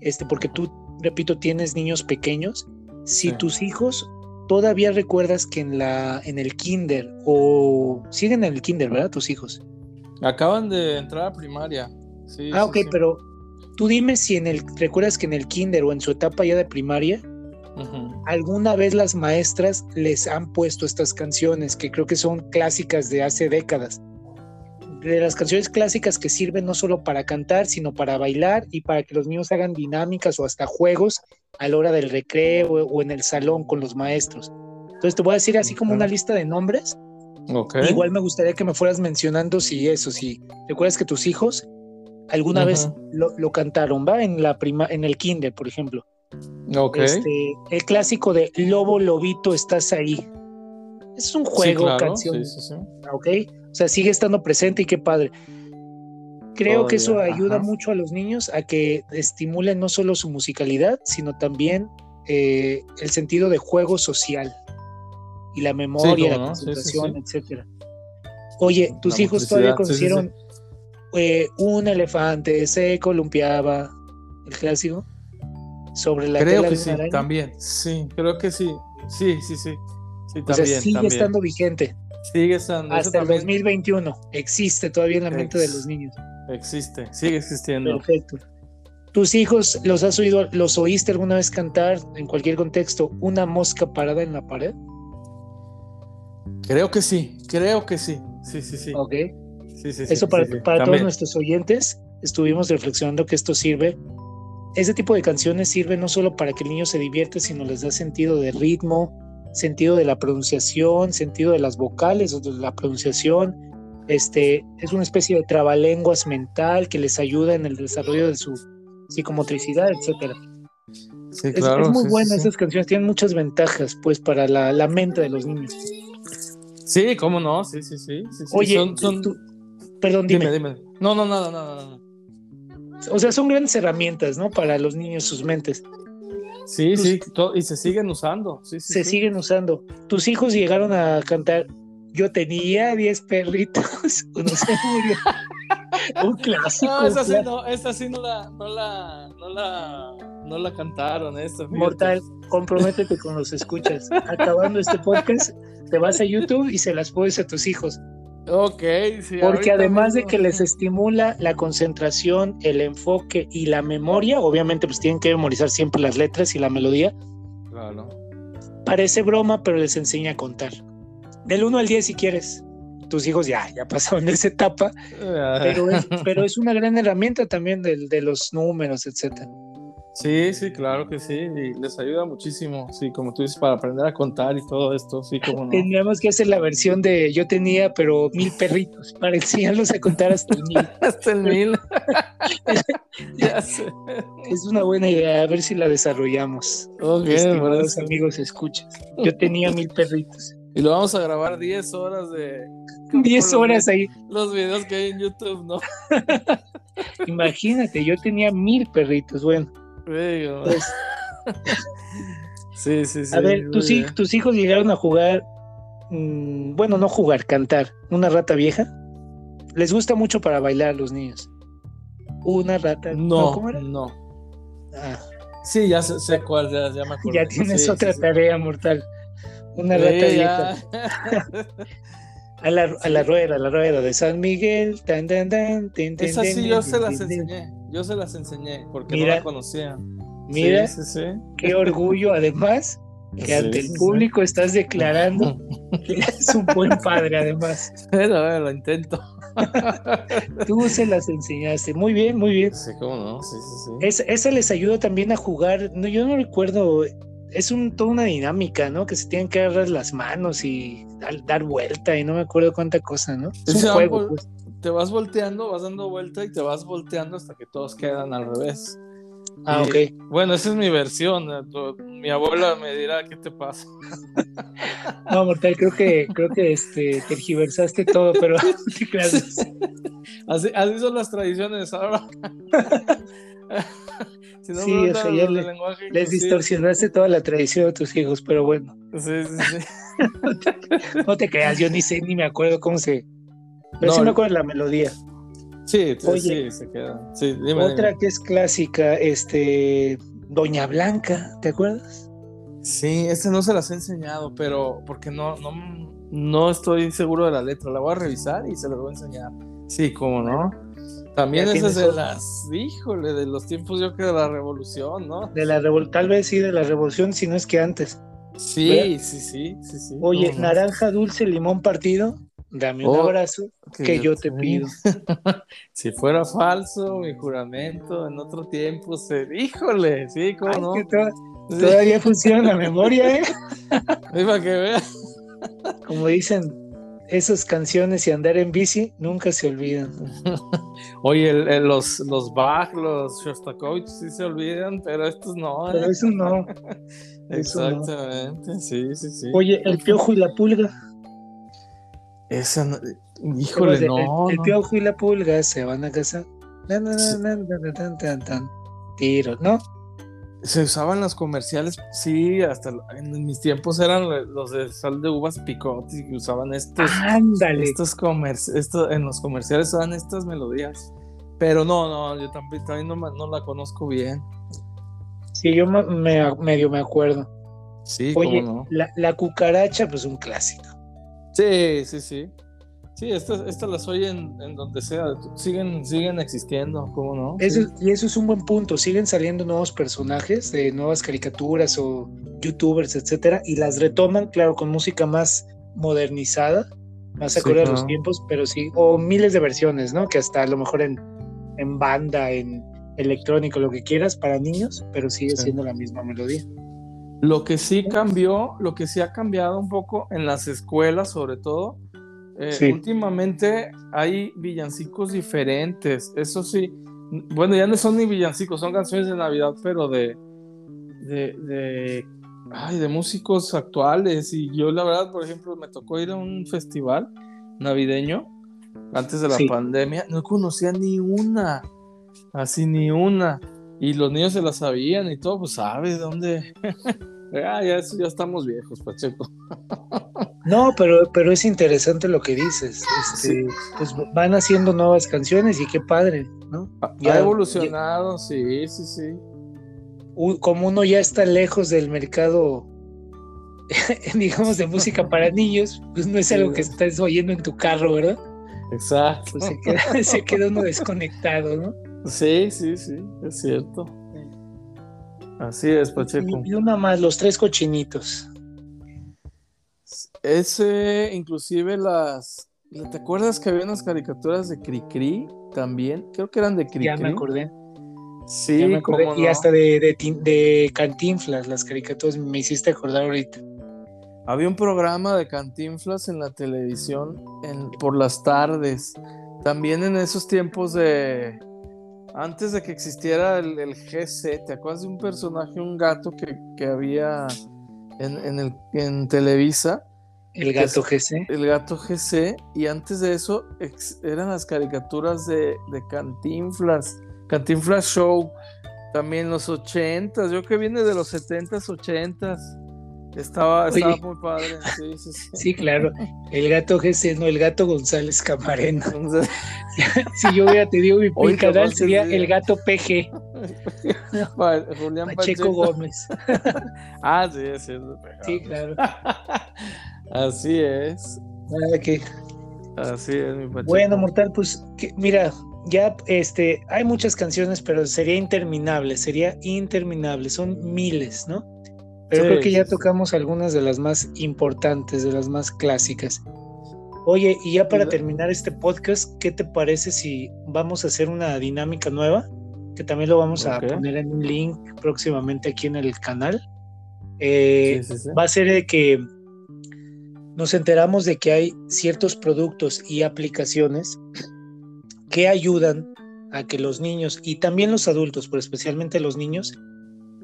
este, porque tú, repito, tienes niños pequeños, si tus hijos todavía recuerdas que en la en el kinder o siguen en el kinder, ¿verdad? Tus hijos. Acaban de entrar a primaria. ah, ok, pero tú dime si en el recuerdas que en el kinder o en su etapa ya de primaria alguna vez las maestras les han puesto estas canciones que creo que son clásicas de hace décadas. De las canciones clásicas que sirven no solo para cantar, sino para bailar y para que los niños hagan dinámicas o hasta juegos a la hora del recreo o en el salón con los maestros. Entonces te voy a decir así como una lista de nombres. Igual me gustaría que me fueras mencionando si eso, si recuerdas que tus hijos alguna vez lo, cantaron, ¿va? En la prima, en el kinder, por ejemplo. Este, el clásico de Lobo Lobito, estás ahí. Es un juego, canción. Ok. O sea, sigue estando presente y qué padre. Creo que eso ayuda mucho a los niños a que estimulen no solo su musicalidad, sino también eh, el sentido de juego social y la memoria, la concentración, etcétera. Oye, tus hijos todavía conocieron eh, un elefante, se columpiaba, el clásico, sobre la creo que sí, también, sí, creo que sí, sí, sí, sí, sí también, sigue estando vigente. Sigue estando. Hasta el 2021, existe todavía en la mente de los niños. Existe, sigue existiendo. Perfecto. ¿Tus hijos los has oído, los oíste alguna vez cantar en cualquier contexto una mosca parada en la pared? Creo que sí, creo que sí. Sí, sí, sí. Ok. Sí, sí, Eso para, para todos nuestros oyentes, estuvimos reflexionando que esto sirve. Ese tipo de canciones sirve no solo para que el niño se divierte, sino les da sentido de ritmo, sentido de la pronunciación, sentido de las vocales o de la pronunciación. Este, es una especie de trabalenguas mental que les ayuda en el desarrollo de su psicomotricidad, etcétera. Sí, claro, es, muy buena esas canciones, tienen muchas ventajas pues para la, la mente de los niños. Sí, cómo no, sí, sí, sí. Oye, son, perdón, dime. dime. No, no, nada, nada, nada. O sea, son grandes herramientas, ¿no? Para los niños, sus mentes. Sí, sí, y se siguen usando. Sí, sí, se siguen usando. Tus hijos llegaron a cantar. Yo tenía 10 perritos. no se murió. Un clásico. No, esa sí no, esa sí no la, no la, no la, no la cantaron. Esta, Mortal, comprométete con los escuchas. Acabando este podcast, te vas a YouTube y se las pones a tus hijos. Ok, sí. Porque además de que les estimula la concentración, el enfoque y la memoria, obviamente pues tienen que memorizar siempre las letras y la melodía. Claro. Parece broma, pero les enseña a contar. Del 1 al 10 si quieres. Tus hijos ya, ya pasaron esa etapa, pero es, pero es una gran herramienta también de, de los números, etcétera. Sí, sí, claro que sí, y les ayuda muchísimo, sí, como tú dices, para aprender a contar y todo esto, sí, como no. Tendríamos que hacer la versión de yo tenía, pero mil perritos, para enseñarlos a contar hasta el mil. hasta el mil. ya sé. Es una buena idea, a ver si la desarrollamos. Ok, Estimados amigos, escuchas. Yo tenía mil perritos. Y lo vamos a grabar 10 horas de... 10 horas ahí. Los videos que hay en YouTube, ¿no? Imagínate, yo tenía mil perritos, bueno. Pues, sí, sí, sí. A ver, tus, tus, hijos llegaron a jugar, mm, bueno, no jugar, cantar, una rata vieja. Les gusta mucho para bailar a los niños. Una rata. No, ¿cómo era? no. Ah. Sí, ya sé, cuál, ya, ya, me acuerdo. Ya tienes otra tarea mortal. Una rata vieja. a, la, a la rueda, a la rueda de San Miguel. Tan, tan, tan, Esa sí yo se las enseñé. Yo se las enseñé porque no la conocía. Mira, qué orgullo además que ante el público estás declarando que eres un buen padre además. Bueno, lo intento. Tú se las enseñaste. Muy bien, muy bien. Sí, cómo no. Sí, sí, sí. esa les ayuda también a jugar. No, yo no recuerdo. Es un, toda una dinámica, ¿no? Que se tienen que agarrar las manos y dar, vuelta y no me acuerdo cuánta cosa, ¿no? Es un juego, pues te vas volteando, vas dando vuelta y te vas volteando hasta que todos quedan al revés. Ah, ok. Bueno, esa es mi versión. Eh, mi abuela me dirá qué te pasa. No, Mortal, creo que, creo que este, tergiversaste todo, pero así, así son las tradiciones ahora. Sí, o sea, ya les distorsionaste toda la tradición de tus hijos, pero bueno. Sí, sí, sí. no te creas, yo ni sé, ni me acuerdo cómo se, pero sí me acuerdo la melodía. Sí, sí, se queda. otra que es clásica, este, Doña Blanca, ¿te acuerdas? Sí, esta no se las he enseñado, pero porque no, no, no estoy seguro de la letra. La voy a revisar y se las voy a enseñar. Sí, cómo no. También esa es de las, híjole, de los tiempos yo creo de la revolución, ¿no? De la revolución, tal vez sí, de la revolución, si no es que antes. Sí, sí, sí, sí, sí. Oye, naranja dulce, limón partido. Dame un oh, abrazo que, yo te pido. si fuera falso mi juramento en otro tiempo, se... híjole, sí, cómo no. Todavía funciona la memoria, ¿eh? para que veas. Como dicen, esas canciones y andar en bici nunca se olvidan. Oye, los, los Bach, los Shostakovich sí se olvidan, pero estos no. ¿eh? Pero eso no. Exactamente, sí, sí, sí. Oye, el piojo y la pulga. Esa, híjole, no. El, piojo y la pulga se van a casar. Tiro, ¿no? Se usaban los comerciales, sí, hasta en mis tiempos eran los de sal de uvas picotes que usaban estos. Ándale. Estos esto, en los comerciales usaban estas melodías. Pero no, no, yo también, también no, no, la conozco bien. Sí, yo me, medio me acuerdo. Sí, Oye, no? la, la cucaracha, pues un clásico. Sí, sí, sí. Sí, estas las oyen en donde sea, siguen, siguen existiendo, ¿cómo no? Y eso es un buen punto, siguen saliendo nuevos personajes de nuevas caricaturas o youtubers, etcétera, y las retoman, claro, con música más modernizada, más acorde a los tiempos, pero sí, o miles de versiones, ¿no? Que hasta a lo mejor en, en banda, en electrónico, lo que quieras, para niños, pero sigue siendo la misma melodía. Lo que sí cambió, lo que sí ha cambiado un poco en las escuelas, sobre todo, eh, últimamente hay villancicos diferentes, eso sí. Bueno, ya no son ni villancicos, son canciones de Navidad, pero de, de, ay, de músicos actuales. Y yo, la verdad, por ejemplo, me tocó ir a un festival navideño antes de la pandemia. No conocía ni una, así ni una. Y los niños se la sabían y todo, pues sabes dónde. ah, ya, ya estamos viejos, Pacheco. No, pero, pero es interesante lo que dices. Este, Pues van haciendo nuevas canciones y qué padre, ¿no? Ya, ha evolucionado, sí, sí, sí. Como uno ya está lejos del mercado, digamos, de música para niños, pues no es algo que estás oyendo en tu carro, ¿verdad? Exacto. Pues se, queda, se queda uno desconectado, ¿no? Sí, sí, sí, es cierto. Así es, Pacheco. Y una más, los tres cochinitos. Ese, inclusive las. ¿Te acuerdas que había unas caricaturas de Cricri también? Creo que eran de Cricri. Ya me acordé. Sí, Y hasta de, de, Cantinflas, las caricaturas, me hiciste acordar ahorita. Había un programa de Cantinflas en la televisión en, por las tardes. También en esos tiempos de. Antes de que existiera el, GC, ¿te acuerdas de un personaje, un gato que, había en, el, en Televisa? El gato GC. El gato GC. Y antes de eso eran las caricaturas de, de Cantinflas. Cantinflas Show. También los ochentas. Yo que viene de los setentas, ochentas. Estaba, estaba muy padre. Sí, claro. El gato GC, no, el gato González Camarena. si yo hubiera tenido mi, mi canal, sería el gato PG. Julián Pacheco, Gómez. ah, sí, sí. Sí, claro. Así es. Ah, Así es, mi Bueno, Mortal, pues mira, ya este, hay muchas canciones, pero sería interminable, sería interminable, son miles, ¿no? Pero creo que ya tocamos algunas de las más importantes, de las más clásicas. Oye, y ya para terminar este podcast, ¿qué te parece si vamos a hacer una dinámica nueva? Que también lo vamos a poner en un link próximamente aquí en el canal. Eh, va a ser de que nos enteramos de que hay ciertos productos y aplicaciones que ayudan a que los niños y también los adultos, pero especialmente los niños,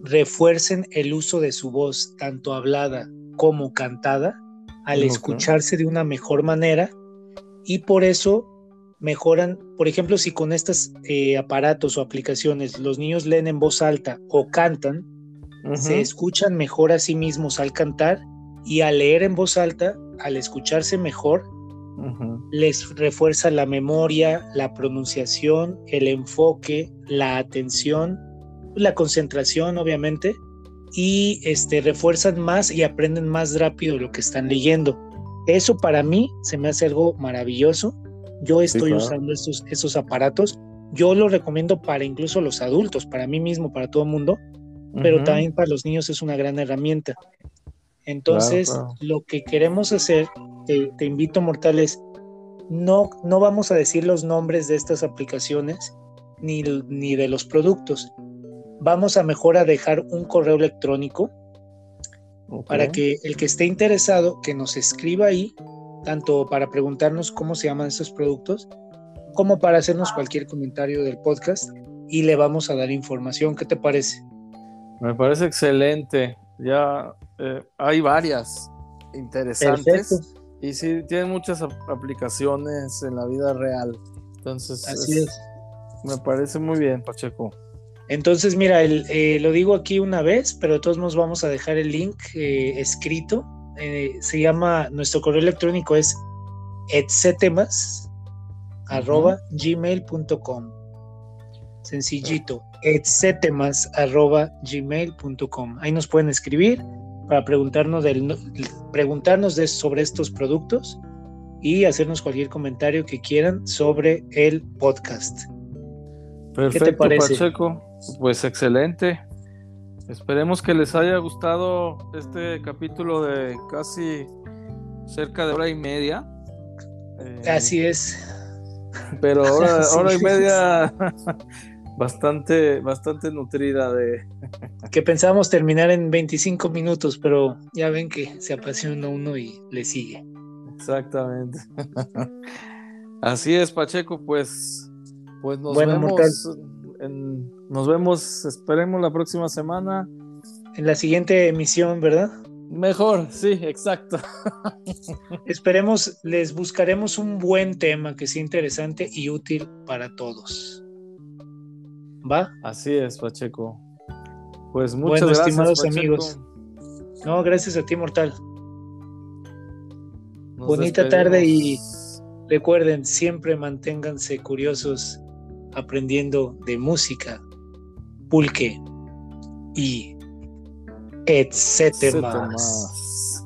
refuercen el uso de su voz, tanto hablada como cantada, al escucharse de una mejor manera y por eso mejoran, por ejemplo, si con estos eh, aparatos o aplicaciones los niños leen en voz alta o cantan, se escuchan mejor a sí mismos al cantar y al leer en voz alta, al escucharse mejor, les refuerza la memoria, la pronunciación, el enfoque, la atención, la concentración, obviamente, y este, refuerzan más y aprenden más rápido lo que están leyendo. Eso para mí se me hace algo maravilloso. Yo estoy usando estos, esos aparatos. Yo lo recomiendo para incluso los adultos, para mí mismo, para todo el mundo, pero también para los niños es una gran herramienta. Entonces, lo que queremos hacer, te, invito, mortales, no, no vamos a decir los nombres de estas aplicaciones ni, ni de los productos. Vamos a mejor a dejar un correo electrónico para que el que esté interesado, que nos escriba ahí, tanto para preguntarnos cómo se llaman estos productos, como para hacernos cualquier comentario del podcast y le vamos a dar información. ¿Qué te parece? Me parece excelente. Ya eh, hay varias interesantes. Y sí, tienen muchas aplicaciones en la vida real. Entonces, Así es, me parece muy bien, Pacheco. Entonces, mira, eh, lo digo aquí una vez, pero de todos modos vamos a dejar el link eh, escrito. Eh, se llama, nuestro correo electrónico es etcetemas arroba gmail.com. Sencillito, etcetemas arroba gmail.com. Ahí nos pueden escribir para preguntarnos, del, preguntarnos de, sobre estos productos y hacernos cualquier comentario que quieran sobre el podcast. Perfecto, ¿Qué te parece? Pacheco. Pues excelente. Esperemos que les haya gustado este capítulo de casi cerca de hora y media. Eh, Así es. Pero hora, hora y media bastante, bastante nutrida de... que pensábamos terminar en 25 minutos, pero ya ven que se apasiona uno y le sigue. Exactamente. Así es, Pacheco, pues, pues nos vemos nos vemos, esperemos la próxima semana. En la siguiente emisión, ¿verdad? Mejor, sí, exacto. Esperemos, les buscaremos un buen tema que sea interesante y útil para todos. ¿Va? Así es, Pacheco. Pues muchas bueno, gracias, estimados amigos. No, gracias a ti, Mortal. Bonita tarde y recuerden, siempre manténganse curiosos aprendiendo de música, pulque y etcétera.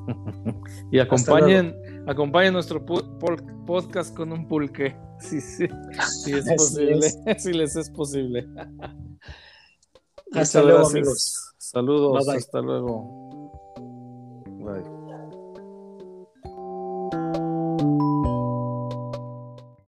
y acompañen, acompañen nuestro podcast con un pulque. Sí, sí, sí es posible. Si les es posible. Hasta luego, amigos. Saludos, hasta luego. Bye.